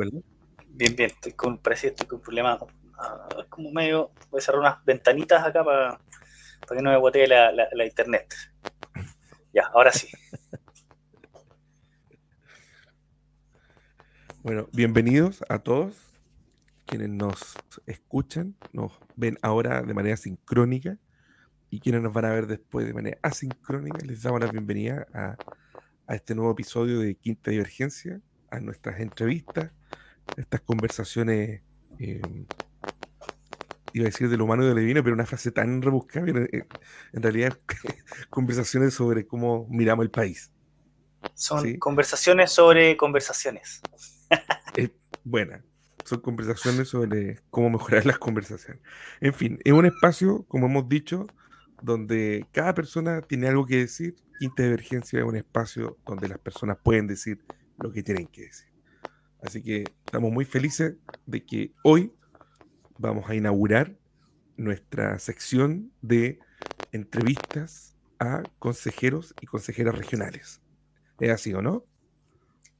Bien, Bien, bien, estoy con, parece estoy con un problema, ah, como medio, voy a cerrar unas ventanitas acá para, para que no me botee la, la, internet. Ya, ahora sí. Bueno, bienvenidos a todos quienes nos escuchan, nos ven ahora de manera sincrónica y quienes nos van a ver después de manera asincrónica. Les damos la bienvenida a, a este nuevo episodio de Quinta Divergencia, a nuestras entrevistas, estas conversaciones, eh, iba a decir de lo humano y de lo divino, pero una frase tan rebuscada, en, realidad conversaciones sobre cómo miramos el país. Son conversaciones sobre conversaciones. es buena. Son conversaciones sobre cómo mejorar las conversaciones. En fin, es un espacio, como hemos dicho, donde cada persona tiene algo que decir. Quinta Divergencia es un espacio donde las personas pueden decir lo que tienen que decir. Así que estamos muy felices de que hoy vamos a inaugurar nuestra sección de entrevistas a consejeros y consejeras regionales. ¿Es así o no?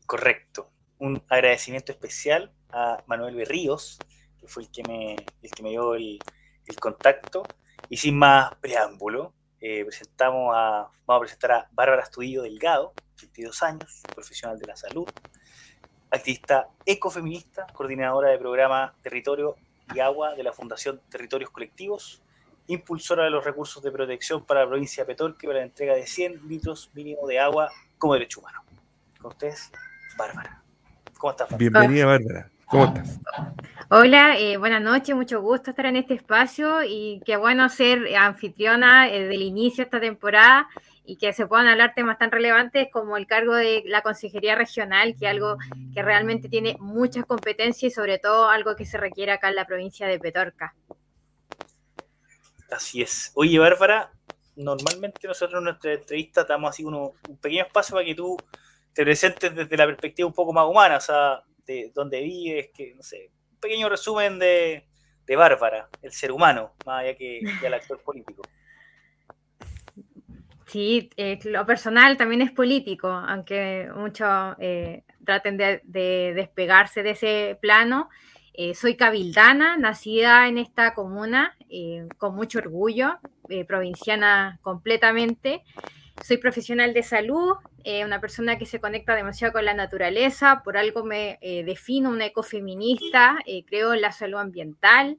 Correcto. Un agradecimiento especial a Manuel Berríos, que fue el que me, dio el, contacto. Y sin más preámbulo, eh, presentamos a, vamos a presentar a Bárbara Estudillo Delgado, 22 años, profesional de la salud, activista ecofeminista, coordinadora de programa Territorio y Agua de la Fundación Territorios Colectivos, impulsora de los recursos de protección para la provincia de Petorque para la entrega de 100 litros mínimo de agua como derecho humano. Con ustedes, Bárbara. ¿Cómo estás? Bienvenida, Bárbara. ¿Cómo estás? Hola, eh, buenas noches, mucho gusto estar en este espacio y qué bueno ser anfitriona eh, del inicio de esta temporada y que se puedan hablar temas tan relevantes como el cargo de la Consejería Regional, que es algo que realmente tiene muchas competencias y sobre todo algo que se requiere acá en la provincia de Petorca. Así es. Oye, Bárbara, normalmente nosotros en nuestra entrevista damos así un pequeño espacio para que tú te presentes desde la perspectiva un poco más humana, o sea, de dónde vives, que, no sé, un pequeño resumen de, de Bárbara, el ser humano, más allá que, que el actor político. Sí, eh, lo personal también es político, aunque muchos eh, traten de, despegarse de ese plano. Eh, soy cabildana, nacida en esta comuna, con mucho orgullo, provinciana completamente. Soy profesional de salud, una persona que se conecta demasiado con la naturaleza, por algo me defino una ecofeminista, creo en la salud ambiental.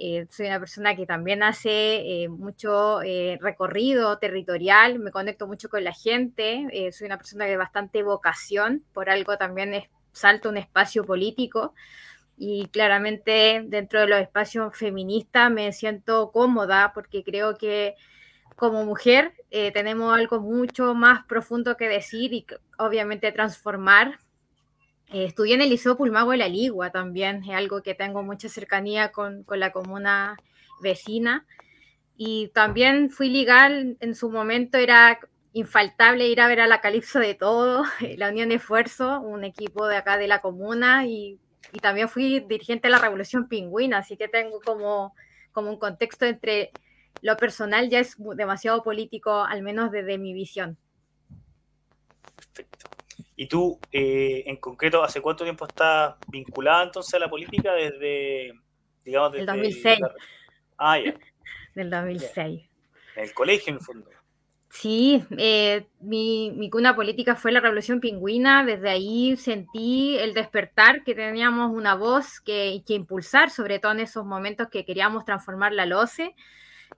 Eh, soy una persona que también hace eh, mucho eh, recorrido territorial, me conecto mucho con la gente, soy una persona de bastante vocación, por algo también es, salto un espacio político y claramente dentro de los espacios feministas me siento cómoda porque creo que como mujer tenemos algo mucho más profundo que decir y obviamente transformar eh, estudié en el Liceo Pulmago de la Ligua también, es algo que tengo mucha cercanía con, con, la comuna vecina. Y también fui legal, en su momento era infaltable ir a ver a la Calipso de todo, la Unión de Esfuerzo, un equipo de acá de la comuna, y, también fui dirigente de la Revolución Pingüina, así que tengo como, como un contexto entre lo personal ya es demasiado político, al menos desde mi visión. ¿Y tú, eh, en concreto, hace cuánto tiempo estás vinculada entonces a la política? Desde, digamos, desde... El 2006. Ah, ya. Del 2006. En el colegio, en el fondo. Sí, eh, mi, mi, cuna política fue la Revolución Pingüina. Desde ahí sentí el despertar, que teníamos una voz que, que impulsar, sobre todo en esos momentos que queríamos transformar la LOCE.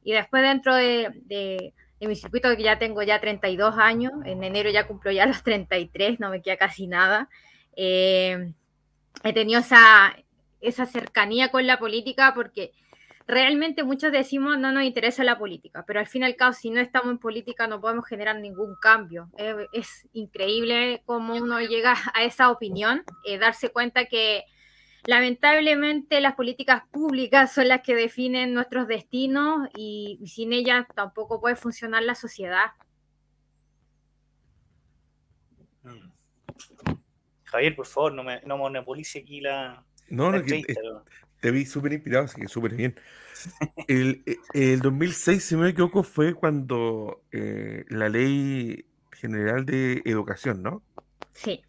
Y después dentro de en mi circuito que ya tengo ya 32 años, en enero ya cumplo ya los 33, no me queda casi nada. Eh, he tenido esa, esa cercanía con la política porque realmente muchos decimos no nos interesa la política, pero al fin y al cabo si no estamos en política no podemos generar ningún cambio. es increíble cómo uno llega a esa opinión, eh, darse cuenta que Lamentablemente las políticas públicas son las que definen nuestros destinos y, sin ellas tampoco puede funcionar la sociedad. Javier, por favor, no, me, no monopolice aquí la... No, no, te vi súper inspirado, así que súper bien. El, el, 2006, si me equivoco, fue cuando eh, la ley General de Educación, ¿no? Sí.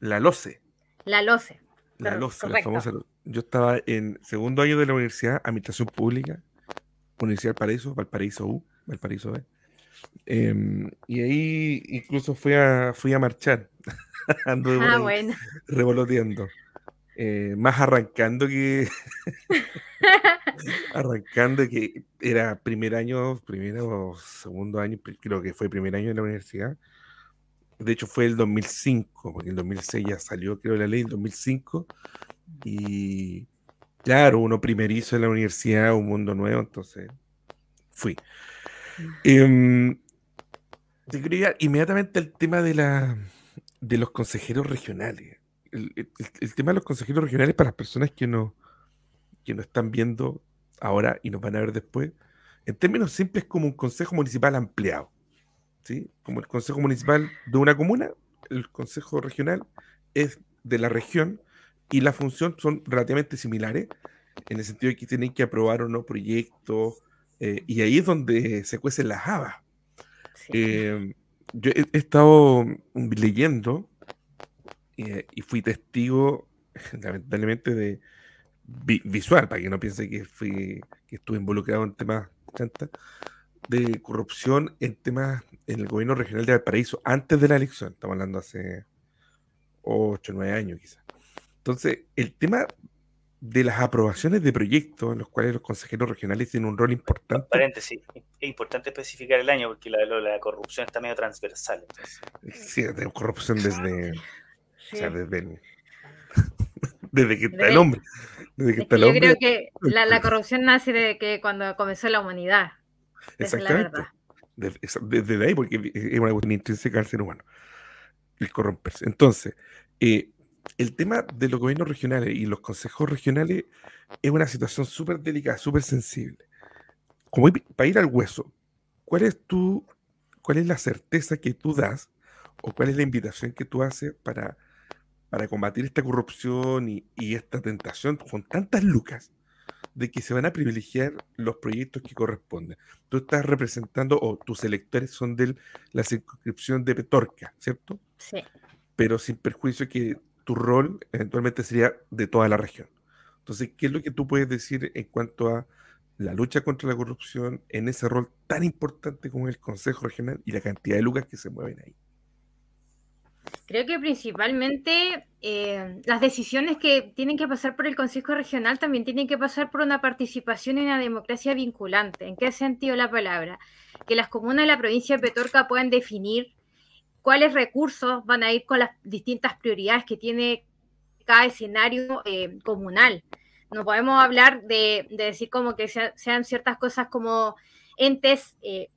La LOCE. La LOCE. La LOCE, la famosa. Yo estaba en segundo año de la universidad, Administración Pública, Universidad Valparaíso, Valparaíso U, Valparaíso B. Em, y ahí incluso fui a, fui a marchar. Ando ah, bueno. revoloteando. Eh, más arrancando que. arrancando que era primer año, primero o segundo año, creo que fue primer año de la universidad. De hecho, fue el 2005, porque en 2006 ya salió, creo, la ley, en 2005. Y claro, uno primerizo en la universidad, un mundo nuevo, entonces fui. Eh, te quería inmediatamente el tema de, la, de los consejeros regionales. El, tema de los consejeros regionales para las personas que no, que no están viendo ahora y nos van a ver después, en términos simples es como un consejo municipal ampliado. ¿Sí? Como el consejo municipal de una comuna, el consejo regional es de la región y la función son relativamente similares, en el sentido de que tienen que aprobar o no proyectos, eh, y ahí es donde se cuecen las habas. Em, yo he, estado leyendo eh, y fui testigo, lamentablemente, de visual, para que no piense que, fui, que estuve involucrado en temas de corrupción en temas en el gobierno regional de Valparaíso antes de la elección. Estamos hablando hace 8 o 9 años quizás. Entonces, el tema de las aprobaciones de proyectos en los cuales los consejeros regionales tienen un rol importante. Paréntesis, es importante especificar el año porque la, la corrupción está medio transversal. Sí, de corrupción desde, o sea, desde, desde que está el hombre. Desde que está el yo hombre. creo que la, la, corrupción nace de que cuando comenzó la humanidad. Exactamente. Desde, desde ahí, porque es una cuestión intrínseca al ser humano. El corromperse. Entonces, eh, el tema de los gobiernos regionales y los consejos regionales es una situación súper delicada, súper sensible. Como para ir al hueso, ¿cuál es tu, cuál es la certeza que tú das o cuál es la invitación que tú haces para, para combatir esta corrupción y, esta tentación con tantas lucas de que se van a privilegiar los proyectos que corresponden? Tú estás representando o tus electores son de la circunscripción de Petorca, ¿cierto? Sí. Pero sin perjuicio que tu rol eventualmente sería de toda la región. Entonces, ¿qué es lo que tú puedes decir en cuanto a la lucha contra la corrupción en ese rol tan importante como el Consejo Regional y la cantidad de lucas que se mueven ahí? Creo que principalmente eh, las decisiones que tienen que pasar por el Consejo Regional también tienen que pasar por una participación en una democracia vinculante. ¿En qué sentido la palabra? Que las comunas de la provincia de Petorca puedan definir cuáles recursos van a ir con las distintas prioridades que tiene cada escenario eh, comunal. No podemos hablar de, decir como que sean ciertas cosas como entes eh,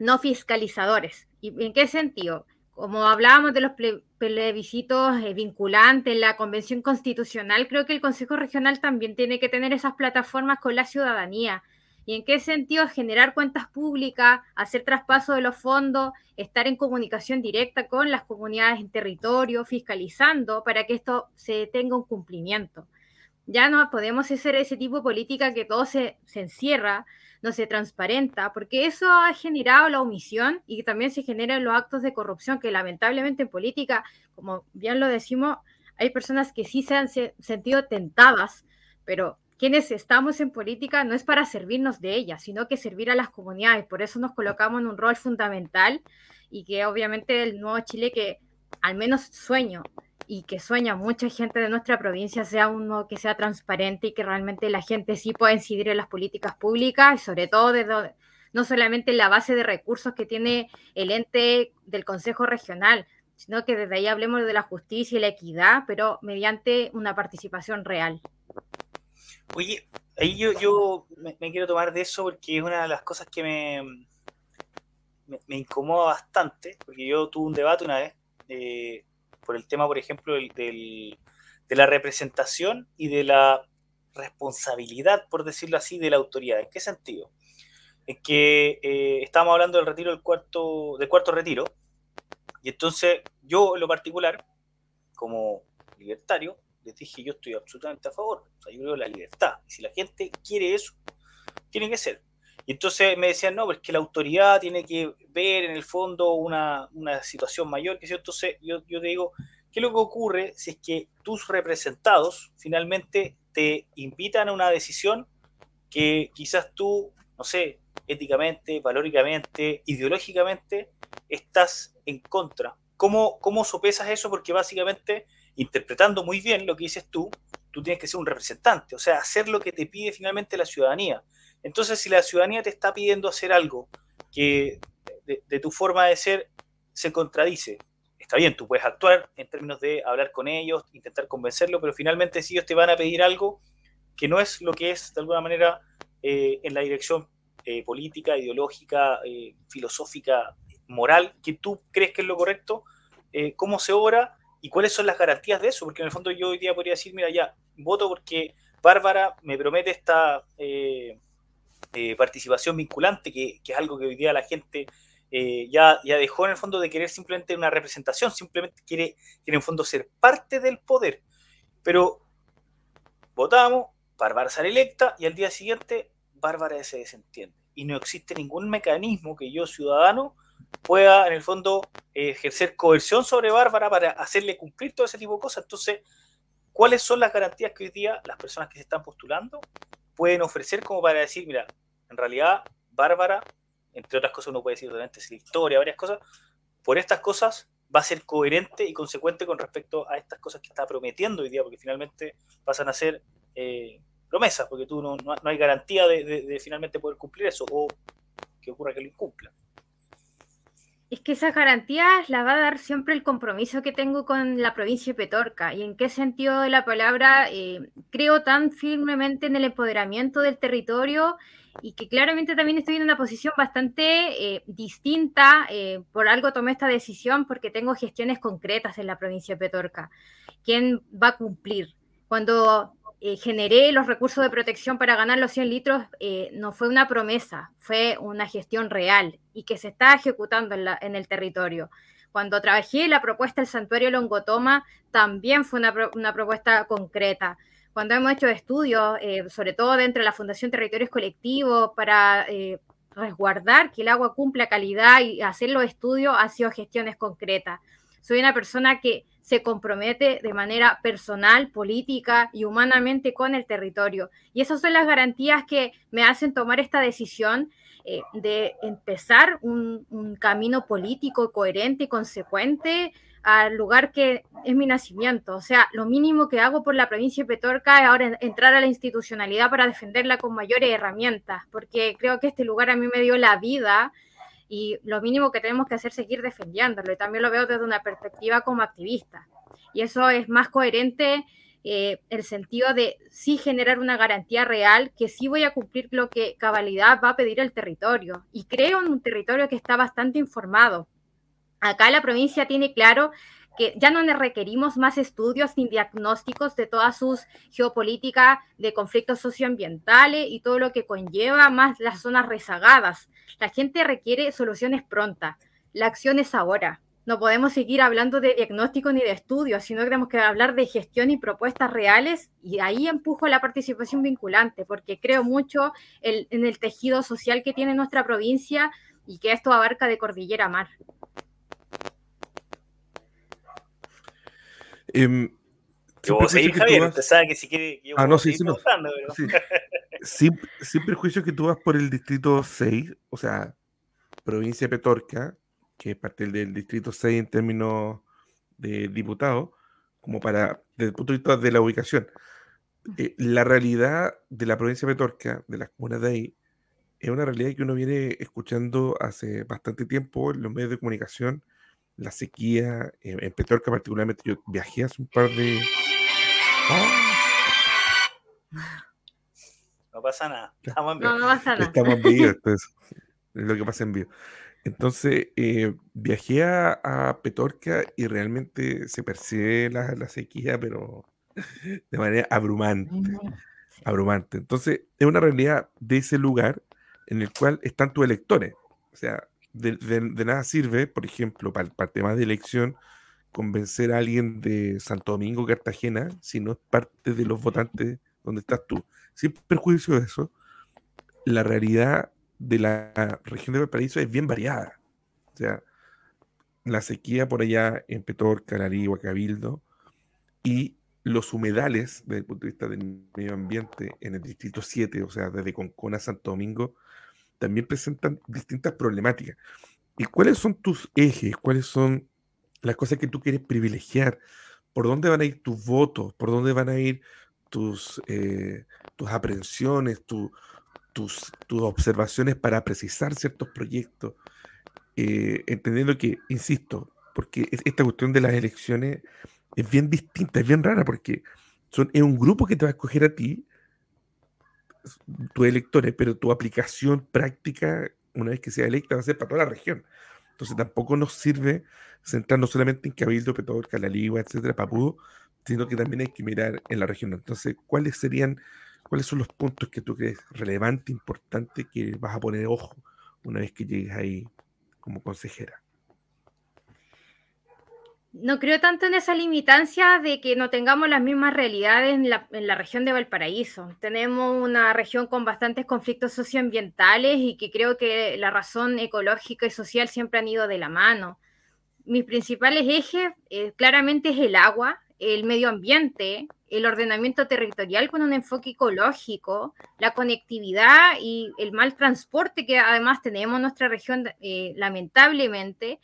no fiscalizadores. ¿Y en qué sentido? Como hablábamos de los plebiscitos eh, vinculantes, la Convención Constitucional, creo que el Consejo Regional también tiene que tener esas plataformas con la ciudadanía, ¿Y en qué sentido generar cuentas públicas, hacer traspaso de los fondos, estar en comunicación directa con las comunidades en territorio, fiscalizando para que esto se tenga un cumplimiento? Ya no podemos hacer ese tipo de política que todo se, se encierra, no se transparenta, porque eso ha generado la omisión y también se generan los actos de corrupción que lamentablemente en política, como bien lo decimos, hay personas que sí se han sentido tentadas, pero quienes estamos en política no es para servirnos de ella, sino que servir a las comunidades. Por eso nos colocamos en un rol fundamental y que obviamente el nuevo Chile que al menos sueño y que sueña mucha gente de nuestra provincia sea uno que sea transparente y que realmente la gente sí pueda incidir en las políticas públicas y sobre todo desde, no solamente en la base de recursos que tiene el ente del Consejo Regional, sino que desde ahí hablemos de la justicia y la equidad, pero mediante una participación real. Oye, ahí yo, yo me, quiero tomar de eso porque es una de las cosas que me, me, incomoda bastante, porque yo tuve un debate una vez eh, por el tema, por ejemplo, del, de la representación y de la responsabilidad, por decirlo así, de la autoridad. ¿En qué sentido? En que eh, estábamos hablando del retiro del cuarto, del cuarto retiro, y entonces yo en lo particular, como libertario, les dije, yo estoy absolutamente a favor. O sea, yo creo la libertad. Y si la gente quiere eso, tiene que ser. Y entonces me decían, no, pues que la autoridad tiene que ver en el fondo una, una situación mayor, que entonces yo, yo te digo, ¿qué es lo que ocurre si es que tus representados finalmente te invitan a una decisión que quizás tú, no sé, éticamente, valóricamente, ideológicamente, estás en contra? ¿Cómo, ¿Cómo sopesas eso? Porque básicamente, interpretando muy bien lo que dices tú, tú tienes que ser un representante, o sea, hacer lo que te pide finalmente la ciudadanía. Entonces, si la ciudadanía te está pidiendo hacer algo que de, tu forma de ser se contradice, está bien, tú puedes actuar en términos de hablar con ellos, intentar convencerlo, pero finalmente si ellos te van a pedir algo que no es lo que es de alguna manera eh, en la dirección eh, política, ideológica, eh, filosófica, moral, que tú crees que es lo correcto, cómo se obra y cuáles son las garantías de eso, porque en el fondo yo hoy día podría decir, mira, ya, voto porque Bárbara me promete esta eh, participación vinculante, que, es algo que hoy día la gente eh, ya, ya dejó en el fondo de querer simplemente una representación, simplemente quiere, quiere en el fondo ser parte del poder. Pero votamos, Bárbara sale electa y al día siguiente Bárbara se desentiende. Y no existe ningún mecanismo que yo, ciudadano, pueda en el fondo ejercer coerción sobre Bárbara para hacerle cumplir todo ese tipo de cosas. Entonces, ¿cuáles son las garantías que hoy día las personas que se están postulando pueden ofrecer como para decir, mira, en realidad, Bárbara, entre otras cosas uno puede decir durante la historia, varias cosas, por estas cosas va a ser coherente y consecuente con respecto a estas cosas que está prometiendo hoy día, porque finalmente pasan a ser eh, promesas, porque tú no, no, hay garantía de, de, finalmente poder cumplir eso, o que ocurra que lo incumpla. Es que esas garantías las va a dar siempre el compromiso que tengo con la provincia de Petorca. ¿Y en qué sentido de la palabra? Eh, creo tan firmemente en el empoderamiento del territorio y que claramente también estoy en una posición bastante eh, distinta. Eh, por algo tomé esta decisión porque tengo gestiones concretas en la provincia de Petorca. ¿Quién va a cumplir? Cuando eh, generé los recursos de protección para ganar los 100 litros, eh, no fue una promesa, fue una gestión real y que se está ejecutando en, el territorio. Cuando trabajé la propuesta del santuario Longotoma, también fue una, propuesta concreta. Cuando hemos hecho estudios, eh, sobre todo dentro de la Fundación Territorios Colectivos, para resguardar que el agua cumpla calidad y hacer los estudios, ha sido gestiones concretas. Soy una persona que se compromete de manera personal, política y humanamente con el territorio. Y esas son las garantías que me hacen tomar esta decisión eh, de empezar un, camino político coherente y consecuente al lugar que es mi nacimiento. O sea, lo mínimo que hago por la provincia de Petorca es ahora entrar a la institucionalidad para defenderla con mayores herramientas, porque creo que este lugar a mí me dio la vida y lo mínimo que tenemos que hacer es seguir defendiéndolo. Y también lo veo desde una perspectiva como activista. Y eso es más coherente eh, el sentido de sí generar una garantía real, que sí voy a cumplir lo que cabalidad va a pedir el territorio. Y creo en un territorio que está bastante informado. Acá la provincia tiene claro que ya no requerimos más estudios ni diagnósticos de todas sus geopolíticas de conflictos socioambientales y todo lo que conlleva más las zonas rezagadas. La gente requiere soluciones prontas. La acción es ahora. No podemos seguir hablando de diagnóstico ni de estudios, sino que tenemos que hablar de gestión y propuestas reales y ahí empujo la participación vinculante, porque creo mucho en el tejido social que tiene nuestra provincia y que esto abarca de cordillera a mar. Eh, Javier, usted sabe que si quiere. ah, no, sí, sí, no. sin, prejuicio que tú vas por el distrito 6, o sea, provincia de Petorca, que es parte del distrito 6 en términos de diputado, como para, desde el punto de vista de la ubicación. Eh, la realidad de la provincia de Petorca, de las comunas de ahí, es una realidad que uno viene escuchando hace bastante tiempo en los medios de comunicación la sequía, eh, en Petorca particularmente, yo viajé hace un par de... No pasa nada, estamos en vivo. No, no pasa nada. Estamos en vivo, es lo que pasa en vivo. Entonces, eh, viajé a, Petorca y realmente se percibe la, la, sequía, pero de manera abrumante. Abrumante. Entonces, es una realidad de ese lugar en el cual están tus electores. O sea, de, nada sirve, por ejemplo, para, el tema de elección, convencer a alguien de Santo Domingo, Cartagena, si no es parte de los votantes donde estás tú. Sin perjuicio de eso, la realidad de la región de Valparaíso es bien variada. O sea, la sequía por allá en Petorca, Larigua, Cabildo y los humedales desde el punto de vista del medio ambiente en el distrito 7, o sea, desde Concona a Santo Domingo, también presentan distintas problemáticas. ¿Y cuáles son tus ejes? ¿Cuáles son las cosas que tú quieres privilegiar? ¿Por dónde van a ir tus votos? ¿Por dónde van a ir tus, eh, tus aprehensiones, tus, tus observaciones para precisar ciertos proyectos? Eh, entendiendo que, insisto, porque esta cuestión de las elecciones es bien distinta, es bien rara, porque son, es un grupo que te va a escoger a ti, tus electores, pero tu aplicación práctica, una vez que sea electa, va a ser para toda la región. Entonces tampoco nos sirve centrarnos solamente en Cabildo, Petador, Calaligua, etcétera, Papudo, sino que también hay que mirar en la región. Entonces, ¿cuáles serían, cuáles son los puntos que tú crees relevante, importante, que vas a poner ojo una vez que llegues ahí como consejera? No creo tanto en esa limitancia de que no tengamos las mismas realidades en la, región de Valparaíso. Tenemos una región con bastantes conflictos socioambientales y que creo que la razón ecológica y social siempre han ido de la mano. Mis principales ejes eh, claramente es el agua, el medio ambiente, el ordenamiento territorial con un enfoque ecológico, la conectividad y el mal transporte que además tenemos en nuestra región, eh, lamentablemente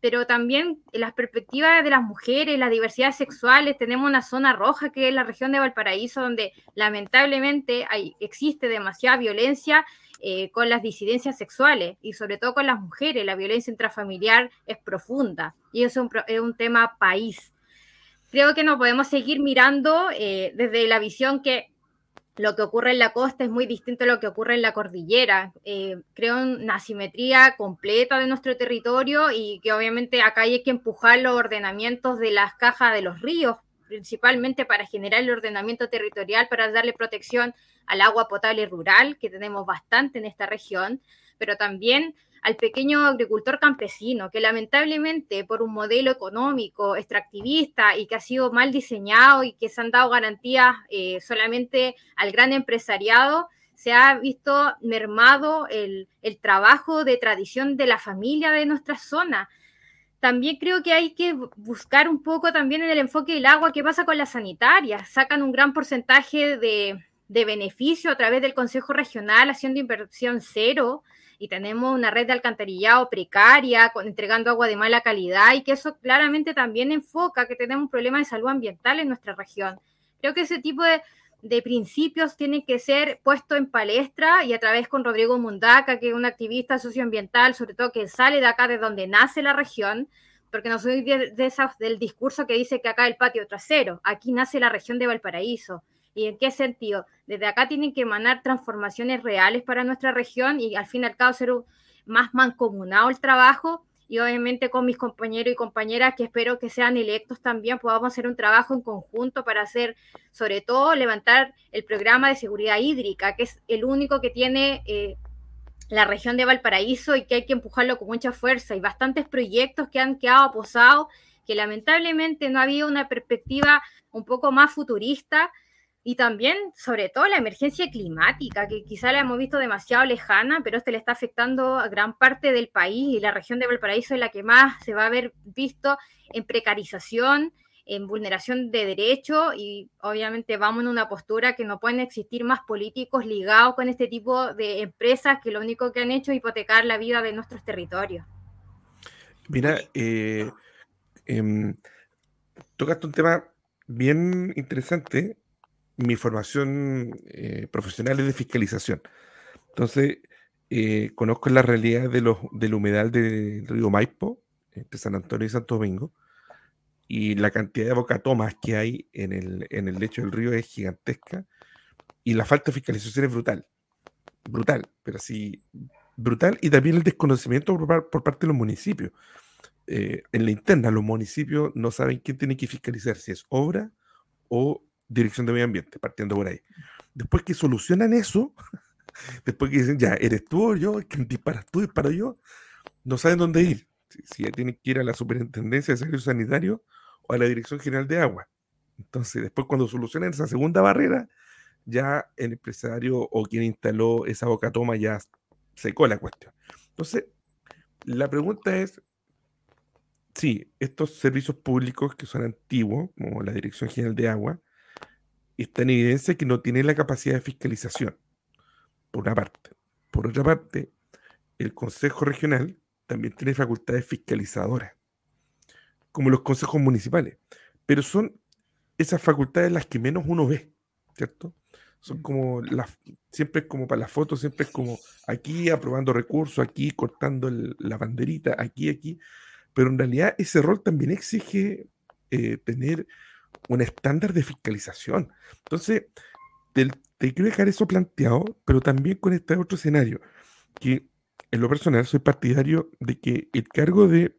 pero también las perspectivas de las mujeres, las diversidades sexuales, tenemos una zona roja que es la región de Valparaíso, donde lamentablemente hay, existe demasiada violencia eh, con las disidencias sexuales y sobre todo con las mujeres. La violencia intrafamiliar es profunda y eso es un, tema país. Creo que no podemos seguir mirando eh, desde la visión que lo que ocurre en la costa es muy distinto a lo que ocurre en la cordillera. Eh, creo una asimetría completa de nuestro territorio y que obviamente acá hay que empujar los ordenamientos de las cajas de los ríos, principalmente para generar el ordenamiento territorial, para darle protección al agua potable rural, que tenemos bastante en esta región, pero también al pequeño agricultor campesino, que lamentablemente por un modelo económico extractivista y que ha sido mal diseñado y que se han dado garantías eh, solamente al gran empresariado, se ha visto mermado el, el, trabajo de tradición de la familia de nuestra zona. También creo que hay que buscar un poco también en el enfoque del agua qué pasa con las sanitarias. Sacan un gran porcentaje de, de beneficio a través del Consejo Regional haciendo inversión cero y tenemos una red de alcantarillado precaria, entregando agua de mala calidad y que eso claramente también enfoca que tenemos un problema de salud ambiental en nuestra región. Creo que ese tipo de, de principios tienen que ser puestos en palestra y a través con Rodrigo Mundaca, que es un activista socioambiental, sobre todo que sale de acá, de donde nace la región, porque no soy de, de esas, del discurso que dice que acá el patio trasero, aquí nace la región de Valparaíso. ¿Y en qué sentido? Desde acá tienen que emanar transformaciones reales para nuestra región y al fin y al cabo ser más mancomunado el trabajo y obviamente con mis compañeros y compañeras que espero que sean electos también podamos hacer un trabajo en conjunto para hacer, sobre todo, levantar el programa de seguridad hídrica, que es el único que tiene eh, la región de Valparaíso y que hay que empujarlo con mucha fuerza. Y bastantes proyectos que han quedado posados, que lamentablemente no ha habido una perspectiva un poco más futurista y también, sobre todo, la emergencia climática, que quizá la hemos visto demasiado lejana, pero este le está afectando a gran parte del país y la región de Valparaíso es la que más se va a ver visto en precarización, en vulneración de derechos y obviamente vamos en una postura que no pueden existir más políticos ligados con este tipo de empresas que lo único que han hecho es hipotecar la vida de nuestros territorios. Mira, eh, em, tocaste un tema bien interesante mi formación eh, profesional es de fiscalización. Entonces, eh, conozco la realidad de los, del humedal del río Maipo, entre San Antonio y Santo Domingo, y la cantidad de bocatomas que hay en el, en el lecho del río es gigantesca, y la falta de fiscalización es brutal. Brutal, pero sí, brutal, y también el desconocimiento por, parte de los municipios. Eh, en la interna, los municipios no saben quién tiene que fiscalizar, si es obra o Dirección de Medio Ambiente, partiendo por ahí. Después que solucionan eso, después que dicen, ya, eres tú o yo, disparas tú, disparo yo, no saben dónde ir. Si, ya tienen que ir a la Superintendencia de Servicios Sanitarios o a la Dirección General de Agua. Entonces, después cuando solucionan esa segunda barrera, ya el empresario o quien instaló esa boca toma ya secó la cuestión. Entonces, la pregunta es, sí, estos servicios públicos que son antiguos, como la Dirección General de Agua, está en evidencia que no tienen la capacidad de fiscalización, por una parte. Por otra parte, el Consejo Regional también tiene facultades fiscalizadoras, como los consejos municipales, pero son esas facultades las que menos uno ve, ¿cierto? Son como las, siempre es como para la foto, siempre es como aquí aprobando recursos, aquí cortando la banderita, aquí, aquí, pero en realidad ese rol también exige eh, tener un estándar de fiscalización. Entonces, te, quiero dejar eso planteado, pero también con este otro escenario, que en lo personal soy partidario de que el cargo de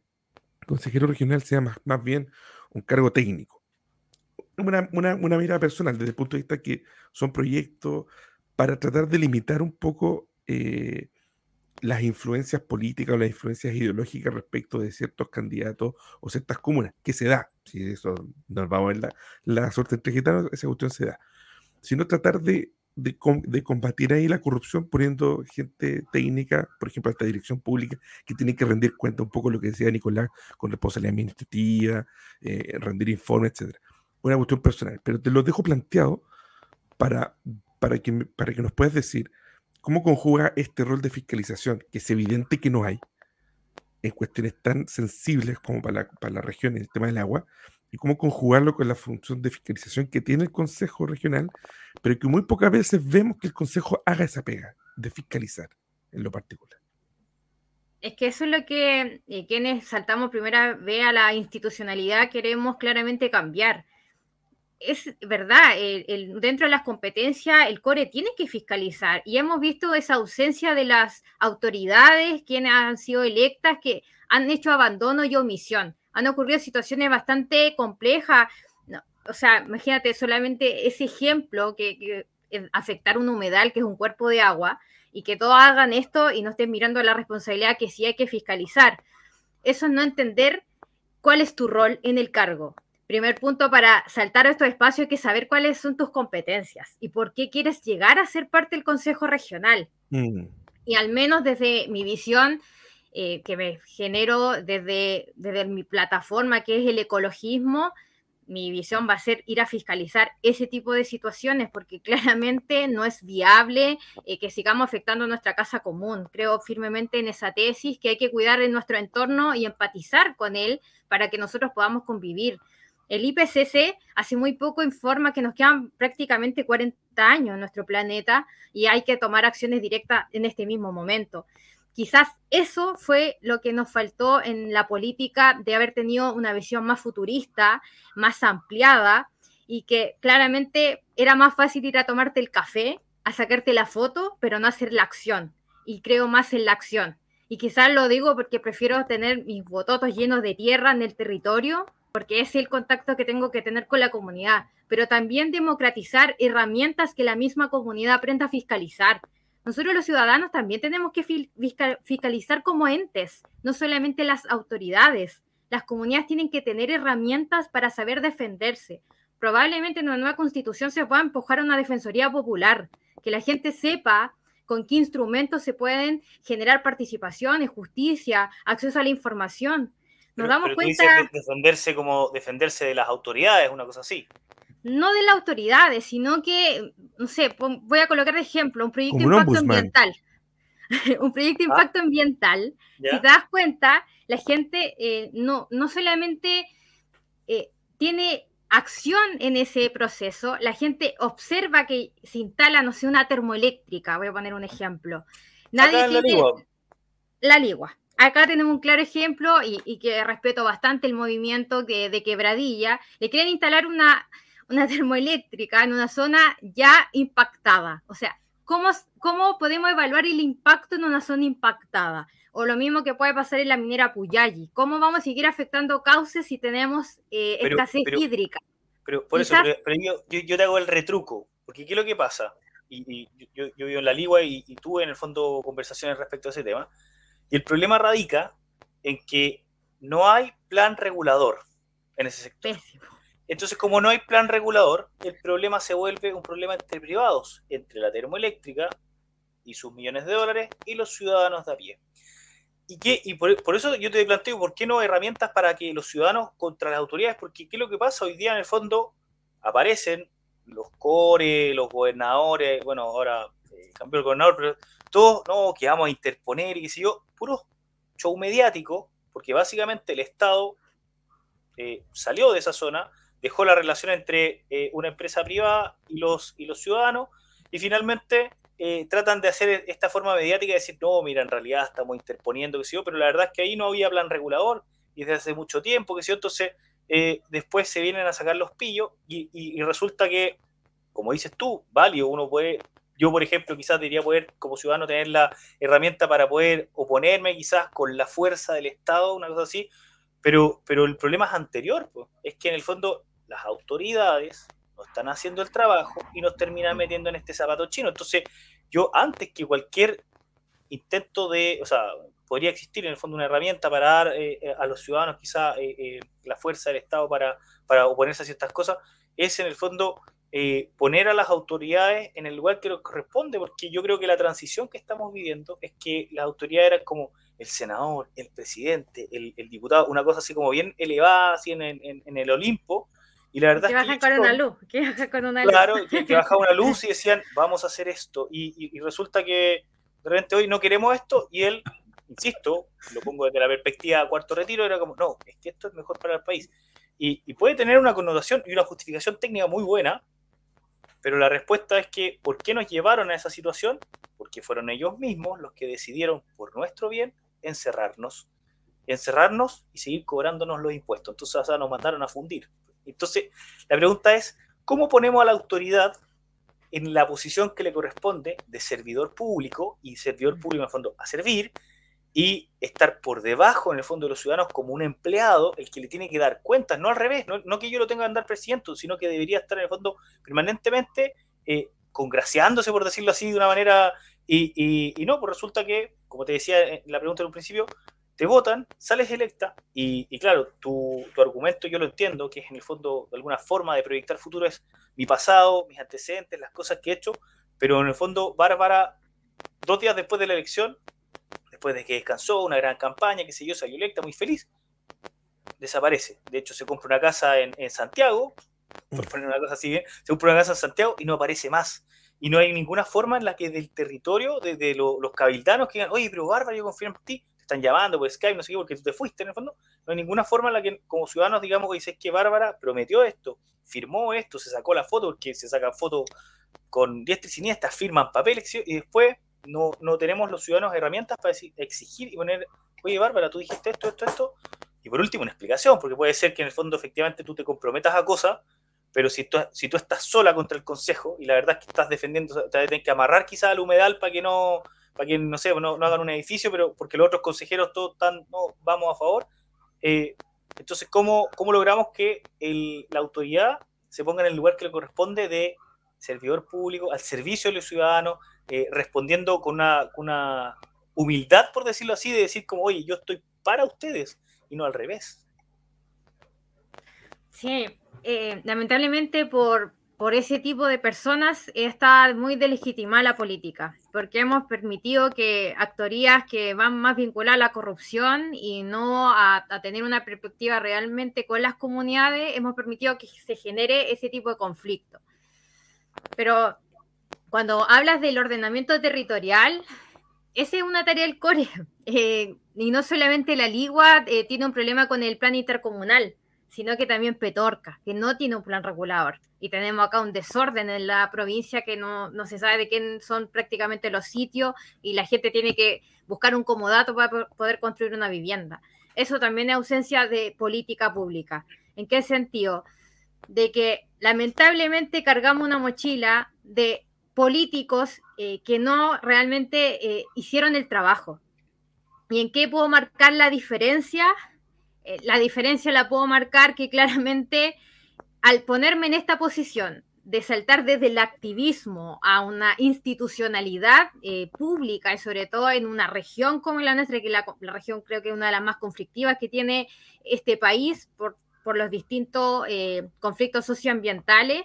consejero regional sea más, más bien un cargo técnico. Una, una, una, mirada personal, desde el punto de vista que son proyectos para tratar de limitar un poco eh, las influencias políticas o las influencias ideológicas respecto de ciertos candidatos o ciertas comunas, que se da, si eso nos vamos a ver la, la suerte entre gitanos, esa cuestión se da, sino tratar de, de, de, combatir ahí la corrupción poniendo gente técnica, por ejemplo, esta dirección pública, que tiene que rendir cuenta un poco lo que decía Nicolás con responsabilidad administrativa, eh, rendir informes, etc. Una cuestión personal, pero te lo dejo planteado para, para, que, para que nos puedas decir ¿Cómo conjuga este rol de fiscalización, que es evidente que no hay, en cuestiones tan sensibles como para la, región, en el tema del agua, y cómo conjugarlo con la función de fiscalización que tiene el Consejo Regional, pero que muy pocas veces vemos que el Consejo haga esa pega de fiscalizar en lo particular? Es que eso es lo que eh, quienes saltamos primera vez a la institucionalidad queremos claramente cambiar es verdad, dentro de las competencias el core tiene que fiscalizar y hemos visto esa ausencia de las autoridades quienes han sido electas que han hecho abandono y omisión. Han ocurrido situaciones bastante complejas. o sea, imagínate solamente ese ejemplo que, afectar un humedal que es un cuerpo de agua y que todos hagan esto y no estén mirando la responsabilidad que sí hay que fiscalizar. Eso es no entender cuál es tu rol en el cargo primer punto para saltar a estos espacios hay que saber cuáles son tus competencias y por qué quieres llegar a ser parte del Consejo Regional. Mm. Y al menos desde mi visión, eh, que me genero desde, desde mi plataforma, que es el ecologismo, mi visión va a ser ir a fiscalizar ese tipo de situaciones, porque claramente no es viable eh, que sigamos afectando nuestra casa común. Creo firmemente en esa tesis que hay que cuidar en nuestro entorno y empatizar con él para que nosotros podamos convivir. El IPCC hace muy poco informa que nos quedan prácticamente 40 años en nuestro planeta y hay que tomar acciones directas en este mismo momento. Quizás eso fue lo que nos faltó en la política de haber tenido una visión más futurista, más ampliada y que claramente era más fácil ir a tomarte el café, a sacarte la foto, pero no hacer la acción. Y creo más en la acción. Y quizás lo digo porque prefiero tener mis bototos llenos de tierra en el territorio porque es el contacto que tengo que tener con la comunidad, pero también democratizar herramientas que la misma comunidad aprenda a fiscalizar. Nosotros los ciudadanos también tenemos que fiscalizar como entes, no solamente las autoridades. Las comunidades tienen que tener herramientas para saber defenderse. Probablemente en una nueva constitución se pueda empujar a una defensoría popular, que la gente sepa con qué instrumentos se pueden generar participación, justicia, acceso a la información nos damos cuenta. defenderse como defenderse de las autoridades, una cosa así. No de las autoridades, sino que, no sé, voy a colocar de ejemplo un proyecto de impacto ambiental. un proyecto de ah. impacto ambiental. Si te das cuenta, la gente eh, no, no solamente eh, tiene acción en ese proceso, la gente observa que se instala, no sé, una termoeléctrica, voy a poner un ejemplo. Nadie tiene... La ligua. La ligua acá tenemos un claro ejemplo y, que respeto bastante el movimiento de Quebradilla. Le quieren instalar una, una termoeléctrica en una zona ya impactada. O sea, ¿cómo, ¿cómo podemos evaluar el impacto en una zona impactada? O lo mismo que puede pasar en la minera Puyalli. ¿Cómo vamos a seguir afectando cauces si tenemos eh, escasez hídrica? Pero por eso, yo, yo, te hago el retruco, porque ¿qué es lo que pasa? Y, yo, yo, vivo en la Ligua y, y tuve en el fondo conversaciones respecto a ese tema. Y el problema radica en que no hay plan regulador en ese sector. Entonces, como no hay plan regulador, el problema se vuelve un problema entre privados, entre la termoeléctrica y sus millones de dólares y los ciudadanos de a pie. ¿Y, qué? y por, por, eso yo te planteo, ¿por qué no herramientas para que los ciudadanos contra las autoridades? Porque ¿qué es lo que pasa? Hoy día en el fondo aparecen los core, los gobernadores, bueno, ahora eh, cambió el gobernador, pero todos, no, que vamos a interponer y qué sé yo, puro show mediático, porque básicamente el Estado eh, salió de esa zona, dejó la relación entre eh, una empresa privada y los, y los ciudadanos, y finalmente eh, tratan de hacer esta forma mediática de decir, no, mira, en realidad estamos interponiendo, que pero la verdad es que ahí no había plan regulador y desde hace mucho tiempo, que sé yo, entonces después se vienen a sacar los pillos y, resulta que, como dices tú, válido, uno puede, yo por ejemplo quizás debería poder como ciudadano tener la herramienta para poder oponerme quizás con la fuerza del Estado, una cosa así, pero, pero el problema es anterior, pues, es que en el fondo las autoridades no están haciendo el trabajo y nos terminan metiendo en este zapato chino. Entonces, yo antes que cualquier intento de, o sea, podría existir en el fondo una herramienta para dar eh, eh, a los ciudadanos quizá eh, la fuerza del Estado para, para oponerse a ciertas cosas, es en el fondo poner a las autoridades en el lugar que les corresponde, porque yo creo que la transición que estamos viviendo es que las autoridades eran como el senador, el presidente, el, diputado, una cosa así como bien elevada, así en, en el Olimpo, y la verdad que bajan con una luz, que bajan con una luz. Claro, que, que bajaba una luz y decían, vamos a hacer esto. Y, resulta que de repente hoy no queremos esto y él, insisto, lo pongo desde la perspectiva cuarto retiro, era como, no, es que esto es mejor para el país. Y, puede tener una connotación y una justificación técnica muy buena, pero la respuesta es que, ¿por qué nos llevaron a esa situación? Porque fueron ellos mismos los que decidieron, por nuestro bien, encerrarnos. Encerrarnos y seguir cobrándonos los impuestos. Entonces, o sea, nos mandaron a fundir. Entonces, la pregunta es, ¿cómo ponemos a la autoridad en la posición que le corresponde de servidor público y servidor público en el fondo a servir y estar por debajo en el fondo de los ciudadanos como un empleado, el que le tiene que dar cuentas, no al revés, no, que yo lo tenga que andar presidiendo, sino que debería estar en el fondo permanentemente eh, congraciándose, por decirlo así, de una manera, y, y no, pues resulta que, como te decía en la pregunta en un principio, te votan, sales electa y, claro, tu, argumento yo lo entiendo, que es en el fondo de alguna forma de proyectar futuro es mi pasado, mis antecedentes, las cosas que he hecho, pero en el fondo Bárbara, dos días después de la elección, después de que descansó, una gran campaña, que sé yo, salió electa, muy feliz, desaparece. De hecho, se compra una casa en, Santiago, por poner una cosa así bien, se compra una casa en Santiago y no aparece más. Y no hay ninguna forma en la que del territorio, de, los cabildanos que digan, oye, pero Bárbara, yo confío en ti, están llamando por Skype, no sé qué, porque tú te fuiste en el fondo. No hay ninguna forma en la que, como ciudadanos, digamos que dices que Bárbara prometió esto, firmó esto, se sacó la foto, porque se sacan fotos con diestra y siniestra, firman papeles y después no, no tenemos los ciudadanos herramientas para exigir y poner, oye Bárbara, tú dijiste esto, esto, esto. Y por último, una explicación, porque puede ser que en el fondo efectivamente tú te comprometas a cosas, pero si tú, si tú estás sola contra el Consejo y la verdad es que estás defendiendo, te tienes que amarrar quizá al humedal para que no para que, no sé, no, hagan un edificio, pero porque los otros consejeros todos están, no, vamos a favor. Eh, entonces, ¿cómo, ¿cómo, logramos que la autoridad se ponga en el lugar que le corresponde de servidor público, al servicio de los ciudadanos, eh, respondiendo con una, una, humildad, por decirlo así, de decir como, oye, yo estoy para ustedes y no al revés? Sí, eh, lamentablemente por, por ese tipo de personas está muy delegitimada la política, porque hemos permitido que actorías que van más vinculadas a la corrupción y no a, tener una perspectiva realmente con las comunidades, hemos permitido que se genere ese tipo de conflicto. Pero cuando hablas del ordenamiento territorial, esa es una tarea del core. Eh, y no solamente la Ligua eh, tiene un problema con el plan intercomunal sino que también Petorca, que no tiene un plan regulador. Y tenemos acá un desorden en la provincia que no, se sabe de quién son prácticamente los sitios y la gente tiene que buscar un comodato para poder construir una vivienda. Eso también es ausencia de política pública. ¿En qué sentido? De que lamentablemente cargamos una mochila de políticos eh, que no realmente eh, hicieron el trabajo. ¿Y en qué puedo marcar la diferencia? Eh, la diferencia la puedo marcar que claramente al ponerme en esta posición de saltar desde el activismo a una institucionalidad pública y sobre todo en una región como la nuestra, que la, la, región creo que es una de las más conflictivas que tiene este país por, por los distintos conflictos socioambientales,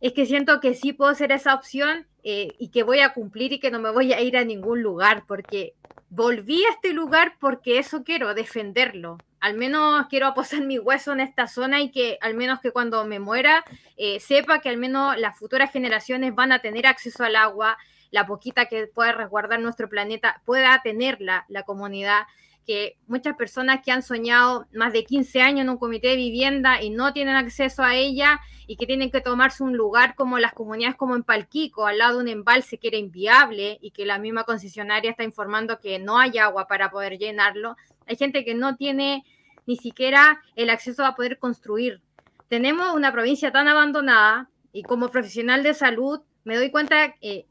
es que siento que sí puedo ser esa opción eh, y que voy a cumplir y que no me voy a ir a ningún lugar, porque volví a este lugar porque eso quiero, defenderlo. Al menos quiero aposar mi hueso en esta zona y que al menos que cuando me muera eh, sepa que al menos las futuras generaciones van a tener acceso al agua, la poquita que pueda resguardar nuestro planeta pueda tenerla la comunidad que muchas personas que han soñado más de 15 años en un comité de vivienda y no tienen acceso a ella y que tienen que tomarse un lugar como las comunidades como en Palquico, al lado de un embalse que era inviable y que la misma concesionaria está informando que no hay agua para poder llenarlo. Hay gente que no tiene ni siquiera el acceso a poder construir. Tenemos una provincia tan abandonada y como profesional de salud me doy cuenta que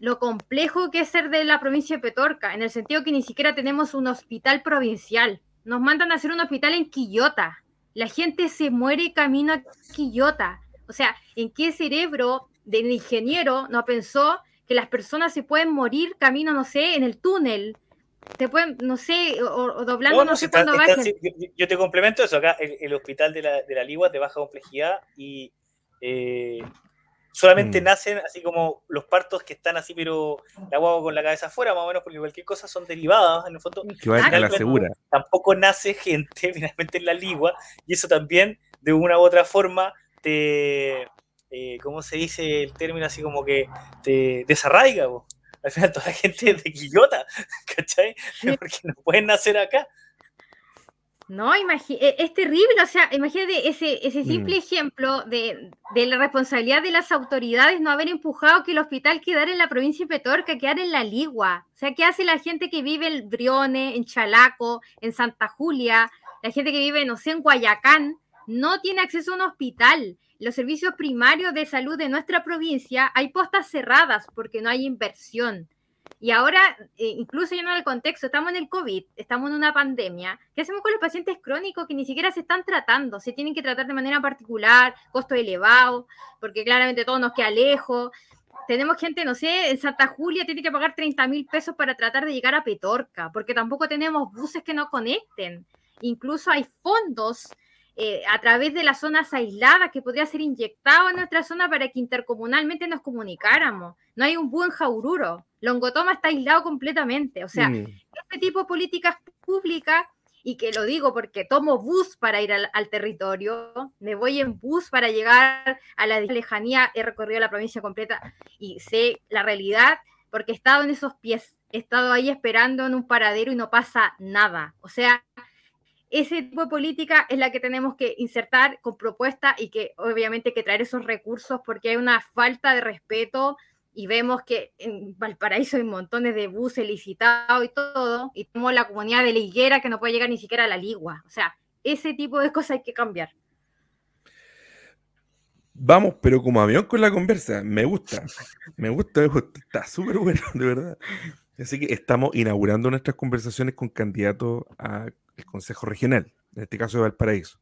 lo complejo que es ser de la provincia de Petorca, en el sentido que ni siquiera tenemos un hospital provincial. Nos mandan a hacer un hospital en Quillota. La gente se muere camino a Quillota. O sea, ¿en qué cerebro del ingeniero no pensó que las personas se pueden morir camino, no sé, en el túnel? Te pueden, no sé, o, doblando, no, sé cuándo yo, te complemento eso acá, el, hospital de la, de la Ligua de baja complejidad y eh, Solamente mm. nacen así como los partos que están así, pero la guagua con la cabeza afuera, más o menos, porque cualquier cosa son derivadas en el fondo. Que a la segura. Tampoco nace gente finalmente en la ligua, y eso también, de una u otra forma, te. Eh, ¿Cómo se dice el término? Así como que te desarraiga, Al final, toda la gente es de Quillota, ¿cachai? Porque no pueden nacer acá. No, e, es terrible, o sea, imagínate ese, ese mm. simple ejemplo de, la responsabilidad de las autoridades no haber empujado que el hospital quedara en la provincia de Petorca, quedara en la Ligua. O sea, ¿qué hace la gente que vive en Brione, en Chalaco, en Santa Julia, la gente que vive, no sé, en Guayacán? No tiene acceso a un hospital. Los servicios primarios de salud de nuestra provincia hay postas cerradas porque no hay inversión. Y ahora, eh, incluso en el contexto, estamos en el COVID, estamos en una pandemia. ¿Qué hacemos con los pacientes crónicos que ni siquiera se están tratando? Se tienen que tratar de manera particular, costo elevado, porque claramente todo nos queda lejos. Tenemos gente, no sé, en Santa Julia tiene que pagar 30 mil pesos para tratar de llegar a Petorca, porque tampoco tenemos buses que no conecten. Incluso hay fondos eh, a través de las zonas aisladas que podría ser inyectado en nuestra zona para que intercomunalmente nos comunicáramos. No hay un buen jaururo. Longotoma está aislado completamente. O sea, mm. este tipo de políticas públicas, y que lo digo porque tomo bus para ir al, territorio, me voy en bus para llegar a la lejanía, he recorrido la provincia completa y sé la realidad porque he estado en esos pies, he estado ahí esperando en un paradero y no pasa nada. O sea, ese tipo de política es la que tenemos que insertar con propuesta y que obviamente hay que traer esos recursos porque hay una falta de respeto y vemos que en Valparaíso hay montones de buses licitados y todo, y tenemos la comunidad de la higuera que no puede llegar ni siquiera a la ligua. O sea, ese tipo de cosas hay que cambiar. Vamos, pero como avión con la conversa, me gusta, me gusta, me gusta, está súper bueno, de verdad. Así que estamos inaugurando nuestras conversaciones con candidatos a el Consejo Regional, en este caso de Valparaíso.